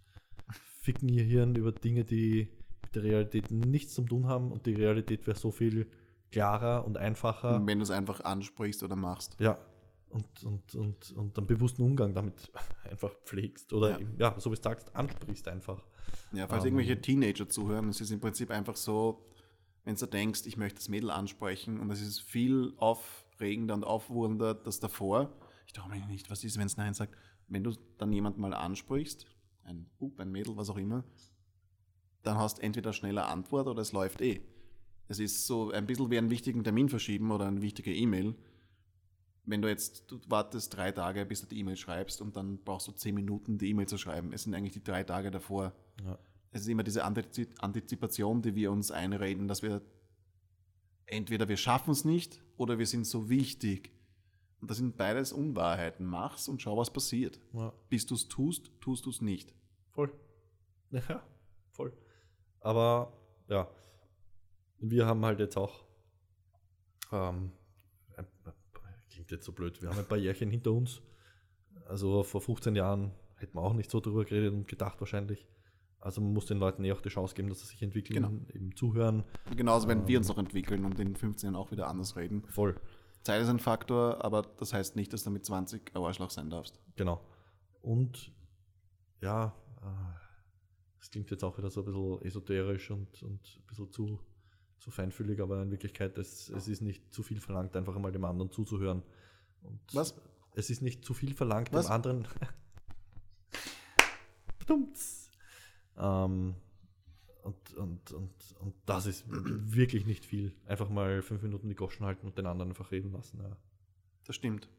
Speaker 2: ficken ihr Hirn über Dinge, die mit der Realität nichts zu tun haben und die Realität wäre so viel klarer und einfacher.
Speaker 3: Wenn du es einfach ansprichst oder machst.
Speaker 2: Ja. Und, und, und, und dann bewussten Umgang damit einfach pflegst oder
Speaker 3: Ja.
Speaker 2: eben, ja, so wie du sagst, ansprichst einfach.
Speaker 3: Ja, falls
Speaker 2: Ähm.
Speaker 3: irgendwelche Teenager zuhören, es ist im Prinzip einfach so, wenn du denkst, ich möchte das Mädel ansprechen und es ist viel aufregender und aufwurender das davor. Ich traue mich nicht, was ist, wenn es Nein sagt? Wenn du dann jemanden mal ansprichst, ein Bub, ein Mädel, was auch immer, dann hast du entweder schnelle Antwort oder es läuft eh. Es ist so ein bisschen wie einen wichtigen Termin verschieben oder eine wichtige E-Mail. Wenn du jetzt, du wartest drei Tage, bis du die E-Mail schreibst und dann brauchst du zehn Minuten, die E-Mail zu schreiben. Es sind eigentlich die drei Tage davor.
Speaker 2: Ja.
Speaker 3: Es ist immer diese Antizi- Antizipation, die wir uns einreden, dass wir entweder wir schaffen es nicht oder wir sind so wichtig. Und das sind beides Unwahrheiten. Mach's und schau, was passiert.
Speaker 2: Ja.
Speaker 3: Bis du es tust, tust du es nicht.
Speaker 2: Voll. Ja, voll. Aber ja, wir haben halt jetzt auch, ähm, ein- klingt jetzt so blöd, wir haben ein paar Jährchen hinter uns. Also vor 15 Jahren hätten wir auch nicht so drüber geredet und gedacht wahrscheinlich. Also man muss den Leuten eh auch die Chance geben, dass sie sich entwickeln,
Speaker 3: Genau.
Speaker 2: eben zuhören.
Speaker 3: Genauso, wenn wir
Speaker 2: Ähm.
Speaker 3: uns noch entwickeln und in 15 Jahren auch wieder anders reden.
Speaker 2: Voll,
Speaker 3: Zeit ist ein Faktor, aber das heißt nicht, dass du mit 20 ein Arschloch sein darfst.
Speaker 2: genau. Und ja, äh, das klingt jetzt auch wieder so ein bisschen esoterisch und, und ein bisschen zu, zu feinfühlig, aber in Wirklichkeit, es, es ist nicht zu viel verlangt, einfach einmal dem anderen zuzuhören. Und
Speaker 3: Was?
Speaker 2: Es ist nicht zu viel verlangt,
Speaker 3: Was?
Speaker 2: dem anderen. Badumts. Ähm, und, und, und, und das ist wirklich nicht viel. Einfach mal fünf Minuten die Goschen halten und den anderen einfach reden lassen. Ja.
Speaker 3: Das stimmt.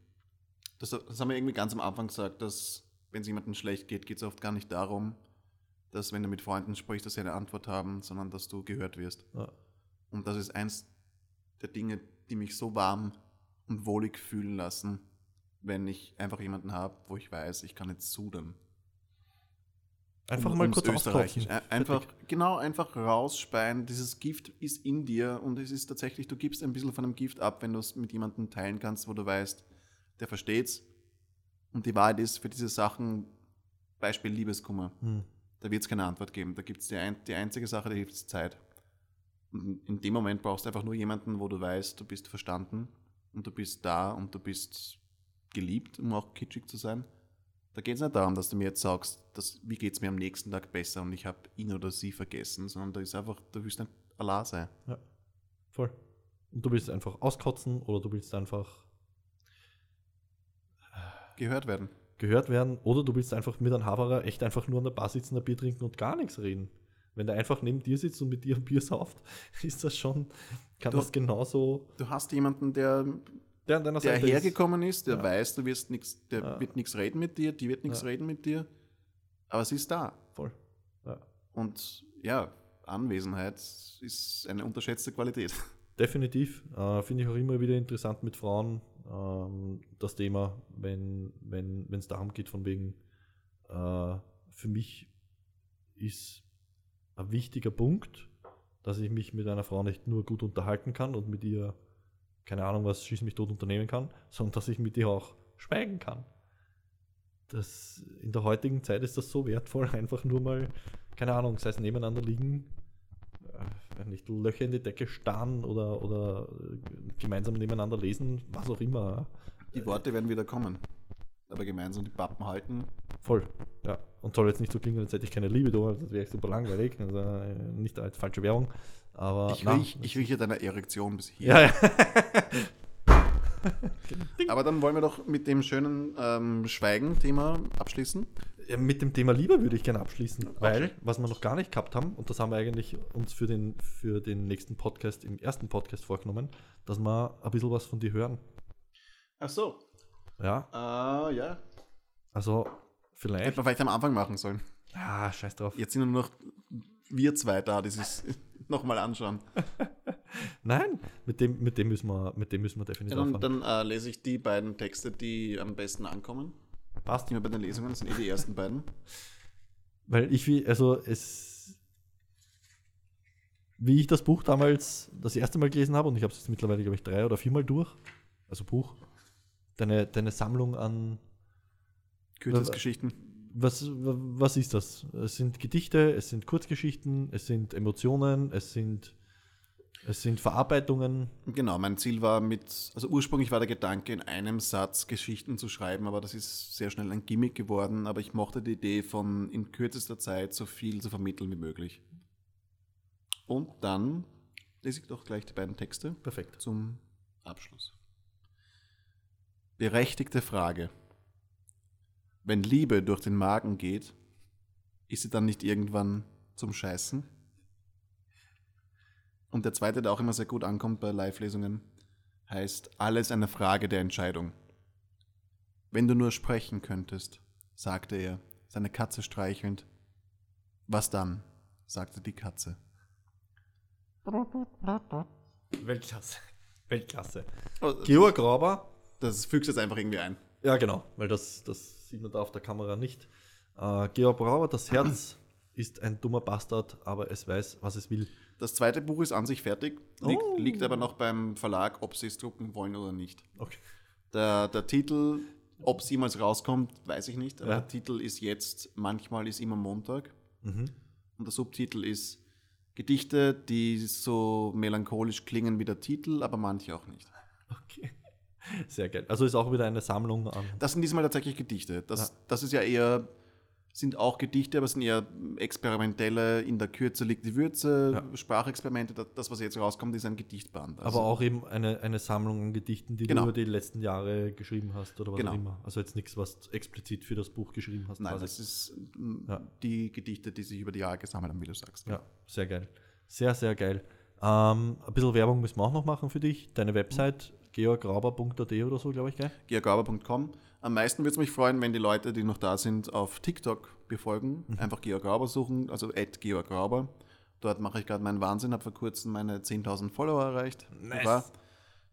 Speaker 3: Das, das haben wir irgendwie ganz am Anfang gesagt, dass wenn es jemandem schlecht geht, geht es oft gar nicht darum, dass wenn du mit Freunden sprichst, dass sie eine Antwort haben, sondern dass du gehört wirst.
Speaker 2: Ja.
Speaker 3: Und das ist eins der Dinge, die mich so warm und wohlig fühlen lassen, wenn ich einfach jemanden habe, wo ich weiß, ich kann jetzt sudern.
Speaker 2: Einfach
Speaker 3: Um-
Speaker 2: mal kurz auskotzen.
Speaker 3: Ein- Einfach, genau, einfach rausspeien. Dieses Gift ist in dir und es ist tatsächlich, du gibst ein bisschen von dem Gift ab, wenn du es mit jemandem teilen kannst, wo du weißt, der versteht's. Und die Wahrheit ist, für diese Sachen, Beispiel Liebeskummer,
Speaker 2: Hm.
Speaker 3: da wird es keine Antwort geben. Da gibt es die, ein, die einzige Sache, die hilft, ist Zeit. Und in dem Moment brauchst du einfach nur jemanden, wo du weißt, du bist verstanden und du bist da und du bist geliebt, um auch kitschig zu sein. Da geht es nicht darum, dass du mir jetzt sagst, dass, wie geht es mir am nächsten Tag besser und ich habe ihn oder sie vergessen, sondern da ist einfach, du willst nicht Allah sein.
Speaker 2: Ja, voll. Und du willst einfach auskotzen oder du willst einfach
Speaker 3: Gehört werden.
Speaker 2: gehört werden oder du willst einfach mit einem Haberer echt einfach nur an der Bar sitzen, ein Bier trinken und gar nichts reden. Wenn der einfach neben dir sitzt und mit dir ein Bier sauft, ist das schon, kann
Speaker 3: Du-
Speaker 2: das genauso
Speaker 3: Du hast jemanden, der,
Speaker 2: der
Speaker 3: der hergekommen ist, der
Speaker 2: Ja.
Speaker 3: weiß, du wirst nichts, der
Speaker 2: Ja.
Speaker 3: wird nichts reden mit dir, die wird nichts
Speaker 2: Ja.
Speaker 3: reden mit dir, aber sie ist da.
Speaker 2: Voll.
Speaker 3: Und ja, Anwesenheit ist eine unterschätzte Qualität.
Speaker 2: Definitiv. Äh, Finde ich auch immer wieder interessant mit Frauen ähm, das Thema, wenn wenn wenn, es darum geht, von wegen, äh, für mich ist ein wichtiger Punkt, dass ich mich mit einer Frau nicht nur gut unterhalten kann und mit ihr, keine Ahnung was, schieß mich tot unternehmen kann, sondern dass ich mit ihr auch schweigen kann. Das, in der heutigen Zeit ist das so wertvoll, einfach nur mal, keine Ahnung, sei es nebeneinander liegen, äh, nicht Löcher in die Decke starren oder, oder äh, gemeinsam nebeneinander lesen, was auch immer.
Speaker 3: Die Worte werden wieder kommen. Aber gemeinsam die Pappen halten.
Speaker 2: Voll, ja. Und soll jetzt nicht so klingen, als hätte ich keine Liebe da, das wäre super langweilig, also äh, nicht als falsche Werbung. Aber
Speaker 3: Ich,
Speaker 2: na,
Speaker 3: riech, ich rieche deine Erektion bis hier.
Speaker 2: ja, ja.
Speaker 3: Aber dann wollen wir doch mit dem schönen ähm, Schweigen-Thema abschließen.
Speaker 2: Ja, Mit dem Thema Liebe würde ich gerne abschließen, weil, was wir noch gar nicht gehabt haben, und das haben wir eigentlich uns für den, für den nächsten Podcast, im ersten Podcast vorgenommen, dass wir ein bisschen was von dir hören.
Speaker 3: Ach so.
Speaker 2: Ja,
Speaker 3: Ah, ja.
Speaker 2: also
Speaker 3: Hätte
Speaker 2: vielleicht.
Speaker 3: man vielleicht am Anfang machen sollen.
Speaker 2: Ja, scheiß drauf.
Speaker 3: Jetzt sind nur noch wir zwei da, die sich nochmal anschauen.
Speaker 2: Nein, mit dem, mit dem müssen wir, mit dem müssen wir definitiv
Speaker 3: Ja, dann dann äh, lese ich die beiden Texte, die am besten ankommen.
Speaker 2: Passt.
Speaker 3: Immer bei den Lesungen, sind eh die ersten beiden.
Speaker 2: Weil ich wie, also es, wie ich das Buch damals das erste Mal gelesen habe, und ich habe es jetzt mittlerweile, glaube ich, drei oder viermal durch, also Buch, deine, deine Sammlung an,
Speaker 3: Kurzgeschichten.
Speaker 2: Was, was ist das? Es sind Gedichte, es sind Kurzgeschichten, es sind Emotionen, es sind, es sind Verarbeitungen.
Speaker 3: Genau, mein Ziel war mit, also ursprünglich war der Gedanke, in einem Satz Geschichten zu schreiben, aber das ist sehr schnell ein Gimmick geworden. Aber ich mochte die Idee von in kürzester Zeit so viel zu vermitteln wie möglich. Und dann lese ich doch gleich die beiden Texte
Speaker 2: Perfekt.
Speaker 3: zum Abschluss. Berechtigte Frage. Wenn Liebe durch den Magen geht, ist sie dann nicht irgendwann zum Scheißen? Und der zweite, der auch immer sehr gut ankommt bei Live-Lesungen, heißt Alles eine Frage der Entscheidung. Wenn du nur sprechen könntest, sagte er, seine Katze streichelnd. Was dann? sagte die Katze.
Speaker 2: Weltklasse. Weltklasse.
Speaker 3: Oh,
Speaker 2: Georg Graber,
Speaker 3: Das fügst jetzt einfach irgendwie ein.
Speaker 2: Ja genau, weil das, das sieht man da auf der Kamera nicht. Äh, Georg Brauer, das Herz ist ein dummer Bastard, aber es weiß, was es will.
Speaker 3: Das zweite Buch ist an sich fertig, liegt,
Speaker 2: Oh.
Speaker 3: liegt aber noch beim Verlag, ob sie es drucken wollen oder nicht.
Speaker 2: Okay.
Speaker 3: Der, der Titel, ob es jemals rauskommt, weiß ich nicht. Aber
Speaker 2: Ja.
Speaker 3: der Titel ist jetzt, manchmal ist immer Montag.
Speaker 2: Mhm.
Speaker 3: Und der Subtitel ist Gedichte, die so melancholisch klingen wie der Titel, aber manche auch nicht.
Speaker 2: Okay. Sehr geil. Also ist auch wieder eine Sammlung an.
Speaker 3: Das sind diesmal tatsächlich Gedichte. Das,
Speaker 2: Ja.
Speaker 3: das ist ja eher, sind auch Gedichte, aber sind eher experimentelle, in der Kürze liegt die Würze,
Speaker 2: Ja.
Speaker 3: Sprachexperimente. Das- was jetzt rauskommt, ist ein Gedichtband. Also-
Speaker 2: Aber auch eben eine, eine Sammlung an Gedichten, die
Speaker 3: Genau.
Speaker 2: du über die letzten Jahre geschrieben hast oder was
Speaker 3: Genau.
Speaker 2: auch immer. Also jetzt nichts, was du explizit für das Buch geschrieben hast.
Speaker 3: Nein,
Speaker 2: quasi.
Speaker 3: das ist mm,
Speaker 2: Ja.
Speaker 3: die Gedichte, die sich über die Jahre gesammelt haben, wie du sagst.
Speaker 2: Ja, sehr geil. Sehr, sehr geil. Ähm, ein bisschen Werbung müssen wir auch noch machen für dich. Deine Website, georgrauber.at oder so, glaube ich, gell?
Speaker 3: georgauber.com. Am meisten würde es mich freuen, wenn die Leute, die noch da sind, auf TikTok befolgen.
Speaker 2: Mhm.
Speaker 3: Einfach Georg Rauber suchen, also at Georg Rauber. Dort mache ich gerade meinen Wahnsinn, habe vor kurzem meine 10.000 Follower erreicht.
Speaker 2: Nice.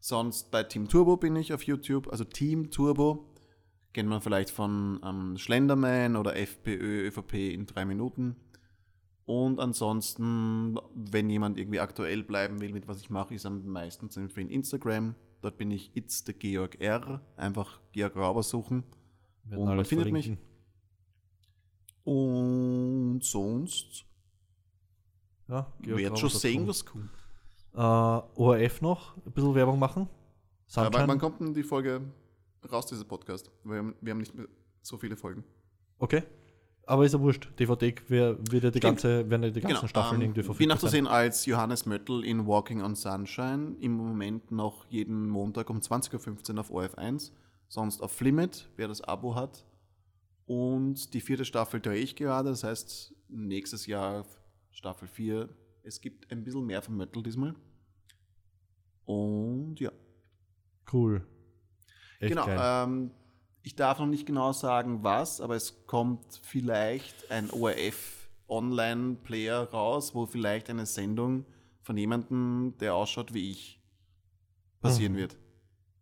Speaker 3: Sonst bei Team Turbo bin ich auf YouTube, also Team Turbo. Kennt man vielleicht von ähm, Schlenderman oder FPÖ, ÖVP in drei Minuten. Und ansonsten, wenn jemand irgendwie aktuell bleiben will mit was ich mache, ist am meisten zu empfehlen Instagram. Dort bin ich It's the Georg R. Einfach Georg Rauber suchen.
Speaker 2: Wir
Speaker 3: Und man findet mich. Und sonst
Speaker 2: Ja,
Speaker 3: wird schon sehen, was kommt.
Speaker 2: Äh, ORF noch, ein bisschen Werbung machen.
Speaker 3: Aber wann kommt denn die Folge raus, dieser Podcast? Wir haben, wir haben nicht mehr so viele Folgen.
Speaker 2: Okay. Aber ist ja wurscht. DVD wär, wird ja die ganze, werden ja die ganzen Staffeln
Speaker 3: ähm,
Speaker 2: irgendwie
Speaker 3: Bin
Speaker 2: verfügbar
Speaker 3: nachzusehen als Johannes Möttl in Walking on Sunshine. Im Moment noch jeden Montag um 20.15 Uhr auf ORF1. Sonst auf Flimit, wer das Abo hat. Und die vierte Staffel drehe ich gerade. Das heißt, nächstes Jahr Staffel 4. Es gibt ein bisschen mehr von Möttl diesmal. Und ja.
Speaker 2: Cool. Echt
Speaker 3: genau. Ähm, ich darf noch nicht genau sagen, was, aber es kommt vielleicht ein ORF Online-Player raus, wo vielleicht eine Sendung von jemandem, der ausschaut wie ich, passieren wird.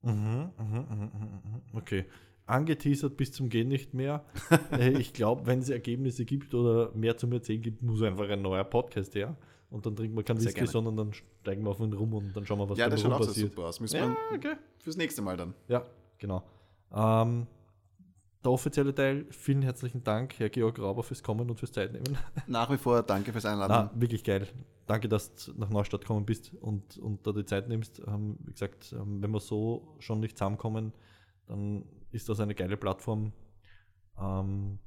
Speaker 2: Mhm, mhm, mhm, mhm, mhm. Okay. Angeteasert bis zum Gehen nicht mehr. Äh, ich glaube, wenn es Ergebnisse gibt oder mehr zum Erzählen gibt, muss einfach ein neuer Podcast her. Und dann trinken wir keinen
Speaker 3: Sehr
Speaker 2: Whisky,
Speaker 3: gerne.
Speaker 2: sondern dann steigen wir auf ihn rum und dann schauen wir, was
Speaker 3: Ja, das schaut auch sehr super aus. Müssen
Speaker 2: Ja, okay.
Speaker 3: fürs nächste Mal dann.
Speaker 2: Ja, genau. Ähm, der offizielle Teil, vielen herzlichen Dank, Herr Georg Rauber, fürs Kommen und fürs Zeitnehmen.
Speaker 3: Nach wie vor danke fürs Einladen.
Speaker 2: Na, wirklich geil. Danke, dass du nach Neustadt gekommen bist und, und da die Zeit nimmst. Ähm, wie gesagt, ähm, wenn wir so schon nicht zusammenkommen, dann ist das eine geile Plattform, ähm,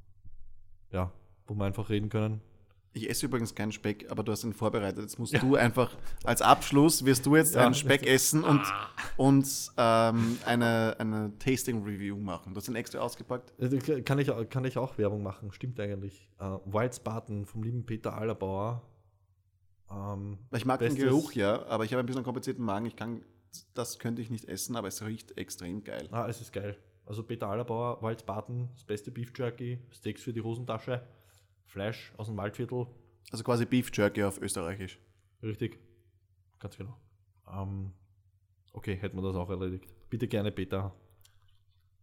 Speaker 2: ja, wo wir einfach reden können.
Speaker 3: Ich esse übrigens keinen Speck, aber du hast ihn vorbereitet. Jetzt musst du einfach als Abschluss wirst du jetzt
Speaker 2: Ja.
Speaker 3: einen Speck essen und uns ähm, eine, eine Tasting Review machen. Du hast ihn extra ausgepackt.
Speaker 2: Äh, Kann ich, kann ich auch Werbung machen, stimmt eigentlich. Äh, Wild Spartan vom lieben Peter Allerbauer. Ähm,
Speaker 3: Weil Ich mag den Geruch ja, aber ich habe ein bisschen einen komplizierten Magen. Ich kann, das könnte ich nicht essen, aber es riecht extrem geil.
Speaker 2: Ah, es ist geil. Also Peter Allerbauer, Waldbaden, das beste Beef Jerky, Steaks für die Hosentasche, Fleisch aus dem Waldviertel.
Speaker 3: Also quasi Beef Jerky auf Österreichisch.
Speaker 2: Richtig. Ganz genau. Ähm, okay, hätten wir das auch erledigt. Bitte gerne Peter.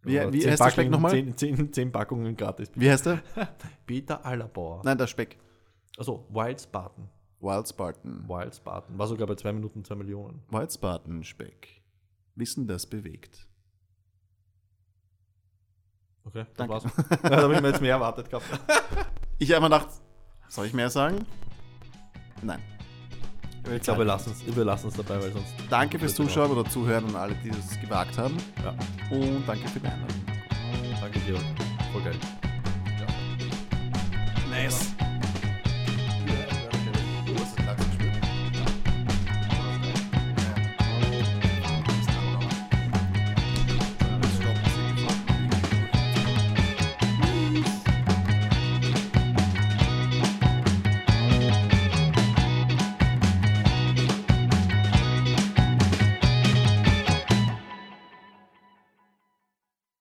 Speaker 3: Wie,
Speaker 2: Aber
Speaker 3: wie heißt der Speck
Speaker 2: Packungen-
Speaker 3: nochmal?
Speaker 2: Zehn, zehn, zehn Packungen gratis.
Speaker 3: Wie heißt der?
Speaker 2: Peter Allerbauer.
Speaker 3: Nein, der Speck.
Speaker 2: Also Wild Spartan.
Speaker 3: Wild Spartan.
Speaker 2: Wild Spartan. War sogar bei 2 Minuten 2 Millionen.
Speaker 3: Wild Spartan Speck. Wissen, das bewegt.
Speaker 2: Okay, das
Speaker 3: Danke.
Speaker 2: war's. da habe ich mir jetzt mehr erwartet gehabt.
Speaker 3: Ich habe mir gedacht, soll ich mehr sagen? Nein.
Speaker 2: Ich glaube, wir lassen es wir dabei, weil sonst.
Speaker 3: Danke fürs Zuschauen oder Zuhören und alle, die das gewagt haben.
Speaker 2: Ja,
Speaker 3: Und danke für die Einladung.
Speaker 2: danke dir. Voll geil.
Speaker 3: Nice.